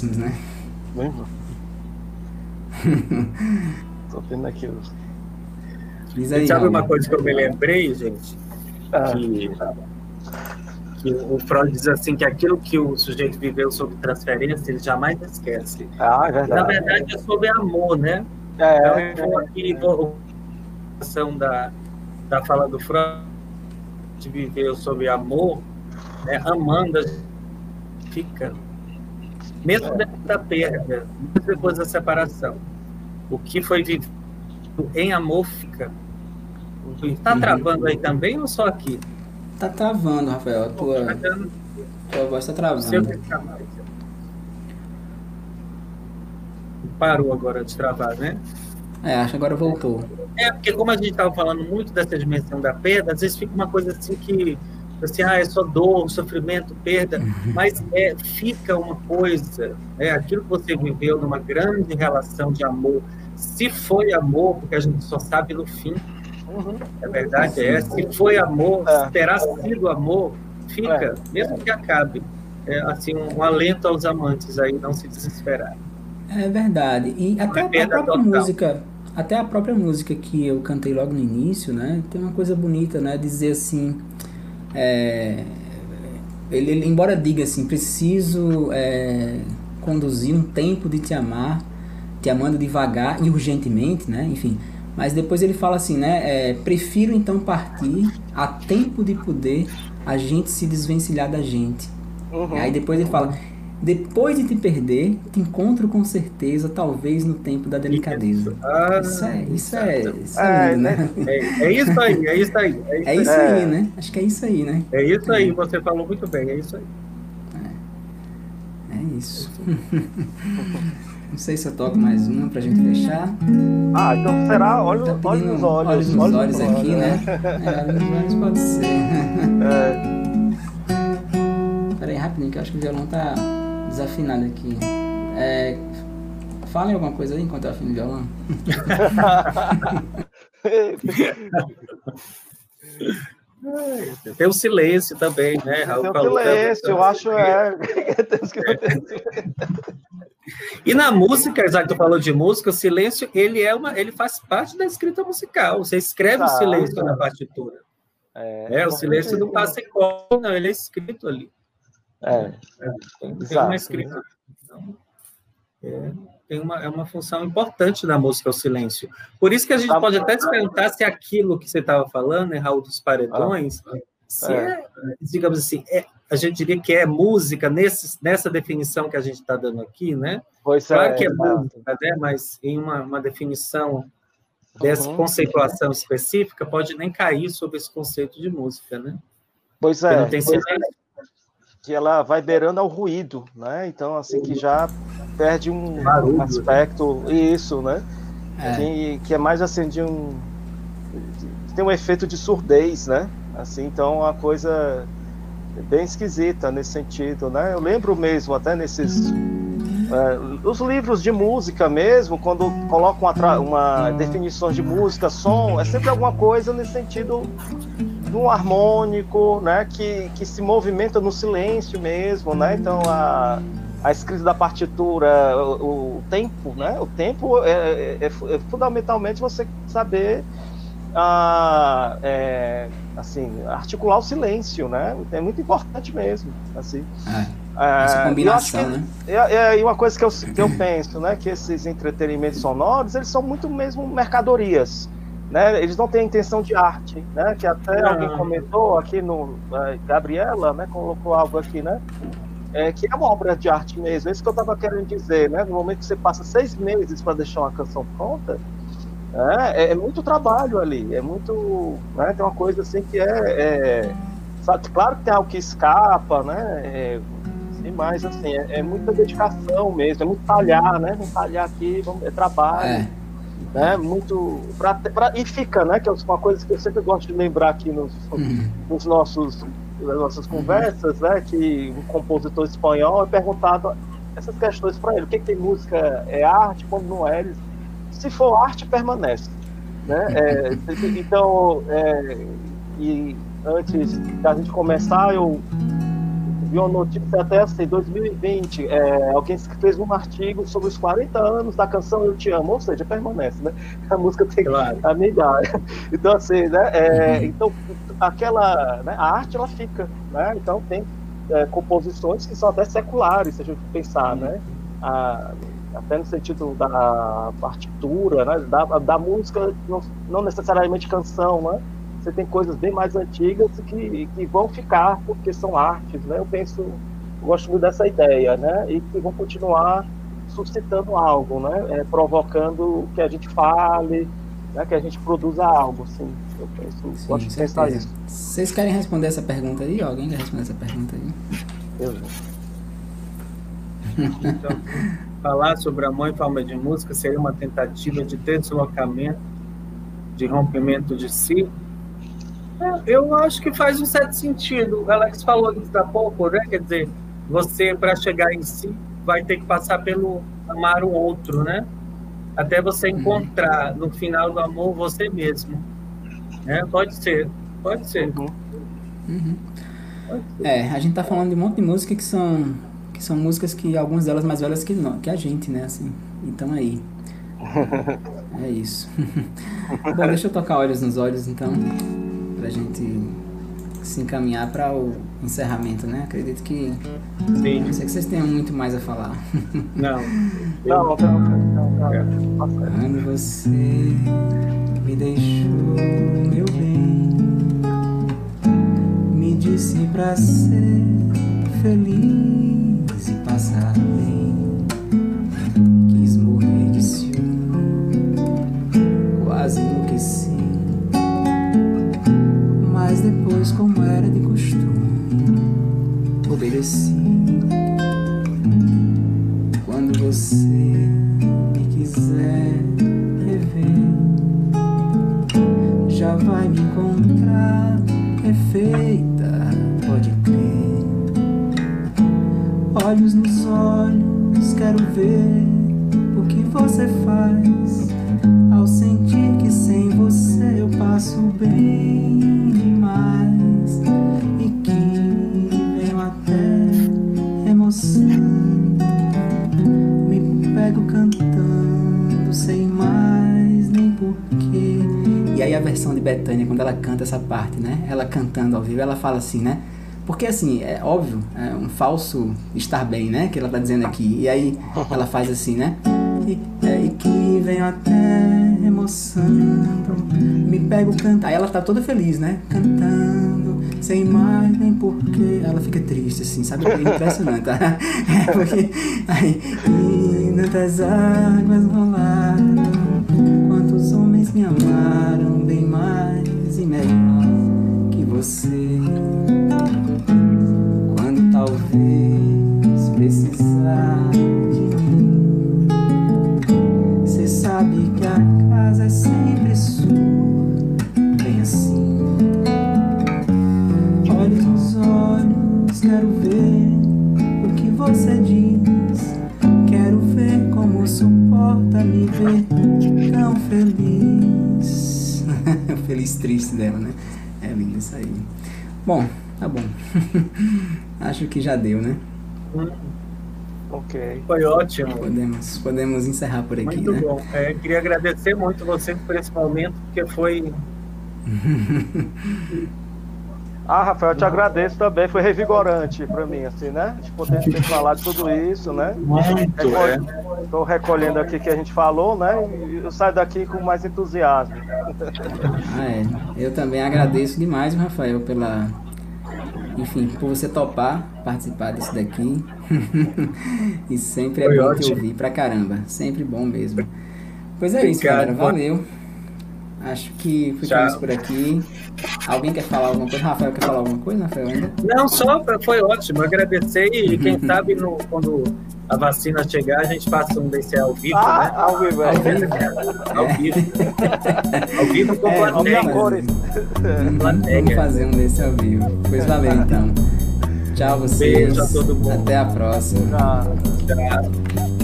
próximos, né? Bem, Tô vendo aqui os. Diz aí, sabe uma coisa que eu me lembrei, gente? Ah. Que, que o Freud diz assim que aquilo que o sujeito viveu sob transferência, ele jamais esquece. Ah, é verdade. Na verdade, é sobre amor, né? É, então, aqui, a da, da fala do Freud, de viver sob amor, né? amando, fica mesmo depois da perda, mesmo depois da separação. O que foi vivido em amor fica. Está travando aí também ou só aqui? Está travando, Rafael. A tua, tá tua voz está travando. Parou agora de travar, né? É, acho que agora voltou. É, porque como a gente estava falando muito dessa dimensão da perda, às vezes fica uma coisa assim que assim, ah, é só dor, sofrimento, perda, uhum. mas é, fica uma coisa, é aquilo que você viveu numa grande relação de amor, se foi amor, porque a gente só sabe no fim, uhum. a verdade é, se foi amor, é. se terá sido amor, fica, é. mesmo que acabe, é, assim, um, um, alento aos amantes aí, não se desesperar. É verdade, e até a, a própria total. música, até a própria música que eu cantei logo no início, né, tem uma coisa bonita, né, dizer assim, é, ele, ele, embora diga assim, preciso é, conduzir um tempo de te amar, te amando devagar e urgentemente, né? Enfim, mas depois ele fala assim, né? É, prefiro então partir a tempo de poder a gente se desvencilhar da gente. Uhum. Aí depois ele fala, depois de te perder, te encontro com certeza, talvez no tempo da delicadeza. Ah, isso é, isso é, isso é, é, né? é, é, isso aí, é isso aí. É isso, é isso aí, né? Acho que é isso aí, né? É isso aí, você falou muito bem, é isso aí. É, é isso. Não sei se eu toco mais uma pra gente fechar. Ah, então será? Olha, tá olha nos olhos. Olhos nos olhos, olhos aqui, né? É, olhos nos olhos pode ser. É. Peraí, rapidinho, que eu acho que o violão tá desafinado aqui. É, falem alguma coisa aí enquanto eu afino o violão. Tem o silêncio também, né? Raul Tem o silêncio, eu acho é. e na música, já que tu falou de música, o silêncio ele é uma, ele faz parte da escrita musical. Você escreve tá, o silêncio tá. na partitura. É, é o silêncio não passa em não, ele é escrito ali. É, é tem, tem uma escrita. Então, É, tem uma, é uma função importante da música, o silêncio. Por isso que a gente tá pode até se perguntar se aquilo que você estava falando, né, Raul dos Paredões, ah, se é. é, digamos assim, é, a gente diria que é música nesse, nessa definição que a gente está dando aqui, né? Pois claro é, que é música, né? mas em uma, uma definição dessa uhum. conceituação específica, pode nem cair sobre esse conceito de música, né? Pois é. Pois é que ela vai beirando ao ruído, né? Então, assim, que já perde um Barulho, né? aspecto, né? isso, né? É. Que, que é mais assim de um. tem um efeito de surdez, né? Assim, então, uma coisa bem esquisita nesse sentido, né? Eu lembro mesmo, até nesses é, os livros de música mesmo, quando colocam uma, uma definição de música, som, é sempre alguma coisa nesse sentido um harmônico, né, que, que se movimenta no silêncio mesmo, né? Então a, a escrita da partitura, o, o tempo, né? O tempo é, é, é, fundamentalmente você saber a, é, assim, articular o silêncio, né? É muito importante mesmo, assim. É, Essa combinação, né? É, é, uma coisa que eu, que eu penso, né? Que esses entretenimentos sonoros, eles são muito mesmo mercadorias, né? Eles não têm intenção de arte, né? Que até alguém comentou aqui no... Uh, Gabriela, né? Colocou algo aqui, né? É, que é uma obra de arte mesmo. É isso que eu estava querendo dizer, né? No momento que você passa seis meses para deixar uma canção pronta, é, é, é, muito trabalho ali, é muito, né, tem uma coisa assim que é, é sabe, claro que tem algo que escapa, né, é, mas assim, é, é, muita dedicação mesmo, é muito talhar, né, vamos talhar aqui, vamos, é trabalho, é. Né, muito, pra, pra, e fica, né, que é uma coisa que eu sempre gosto de lembrar aqui nos, uhum. nos nossos, nas nossas uhum. conversas, né, que um compositor espanhol é perguntado essas questões para ele, o que, que tem música é arte, quando não é, eles se for arte, permanece. Né? É, então, é, e antes da gente começar, eu vi uma notícia até assim, 2020, é, alguém fez um artigo sobre os 40 anos da canção Eu Te Amo, ou seja, permanece, né? A música tem claro. a minha idade. Então, assim, né? É, uhum. Então, aquela, né, a arte, ela fica, né? Então, tem é, composições que são até seculares, se a gente pensar, uhum. né? A, até no sentido da partitura, né? da, da música, não, não, necessariamente canção, né? Você tem coisas bem mais antigas que, que vão ficar porque são artes, né? Eu penso, eu gosto muito dessa ideia, né? E que vão continuar suscitando algo, né? É, provocando que a gente fale, né? que a gente produza algo, assim. Eu penso, Sim, gosto de pensar isso. Vocês querem responder essa pergunta aí? Alguém quer responder essa pergunta aí? Eu. Então, falar sobre a mãe em forma de música seria uma tentativa de deslocamento, de rompimento de si. Eu acho que faz um certo sentido. O Alex falou isso há pouco, né? Quer dizer, você, para chegar em si, vai ter que passar pelo amar o outro, né? Até você uhum. encontrar no final do amor você mesmo. É, pode ser, pode ser. Uhum. Uhum. Pode ser. É, a gente tá falando de um monte de música que são que são músicas que algumas delas mais velhas que, não, que a gente, né? Assim, então aí. É isso. Bom, deixa eu tocar olhos nos olhos então, pra gente se encaminhar para o encerramento, né? Acredito que. Sim. Não sei que vocês tenham muito mais a falar. Não. não, não, não, não, não. Quando você me deixou, meu bem, me disse pra ser feliz se passar bem. Depois, como era de costume, obedeci. Quando você me quiser rever, já vai me encontrar perfeita, pode olhos nos olhos, quero ver o que você faz. Ao sentir que sem você eu passo bem a versão de Betânia, quando ela canta essa parte, né? Ela cantando ao vivo, ela fala assim, né? porque assim, é óbvio, é um falso estar bem, né? Que ela tá dizendo aqui. E aí ela faz assim, né? E, é, e que venho até emocionando, me pego cantar. Aí ela tá toda feliz, né? Cantando, sem mais nem porquê. Ela fica triste, assim, sabe? É impressionante, tá? É porque aí, e tantas águas rolaram, quantos homens me amaram você. Quando talvez precisar de mim, cê sabe que a casa é sempre sua, bem assim. Olhos nos olhos, quero ver o que você diz. Quero ver como suporta me ver tão feliz. feliz triste dela, né? É lindo isso aí. Bom, tá bom. Acho que já deu, né? Ok. Foi ótimo. Podemos, podemos encerrar por aqui, Muito né? bom. É, queria agradecer muito você por esse momento, porque foi Ah, Rafael, eu te agradeço também. Foi revigorante para mim, assim, né? De poder ter falado tudo isso, né? muito. É. Estou recolhendo aqui o que a gente falou, né? E eu saio daqui com mais entusiasmo. Ah, é. Eu também agradeço demais, Rafael, pela. Enfim, por você topar participar disso daqui. e sempre é Foi bom ótimo. te ouvir pra caramba. Sempre bom mesmo. Pois é isso, Obrigado. galera. Valeu. Acho que Tchau. ficamos por aqui. Alguém quer falar alguma coisa? Rafael quer falar alguma coisa, Rafael, ainda? Não, só foi ótimo. Agradecer e quem sabe no, quando a vacina chegar, a gente faça um desse ao vivo, Ah, né? ao vivo, Ao é. vivo. Ao vivo. ao vivo com É, vamos plateia. fazer. cores. Vamos fazer um desse ao vivo. Pois valeu, então. Tchau, vocês. Beijo a todo mundo. Até a próxima. Ah. Tchau.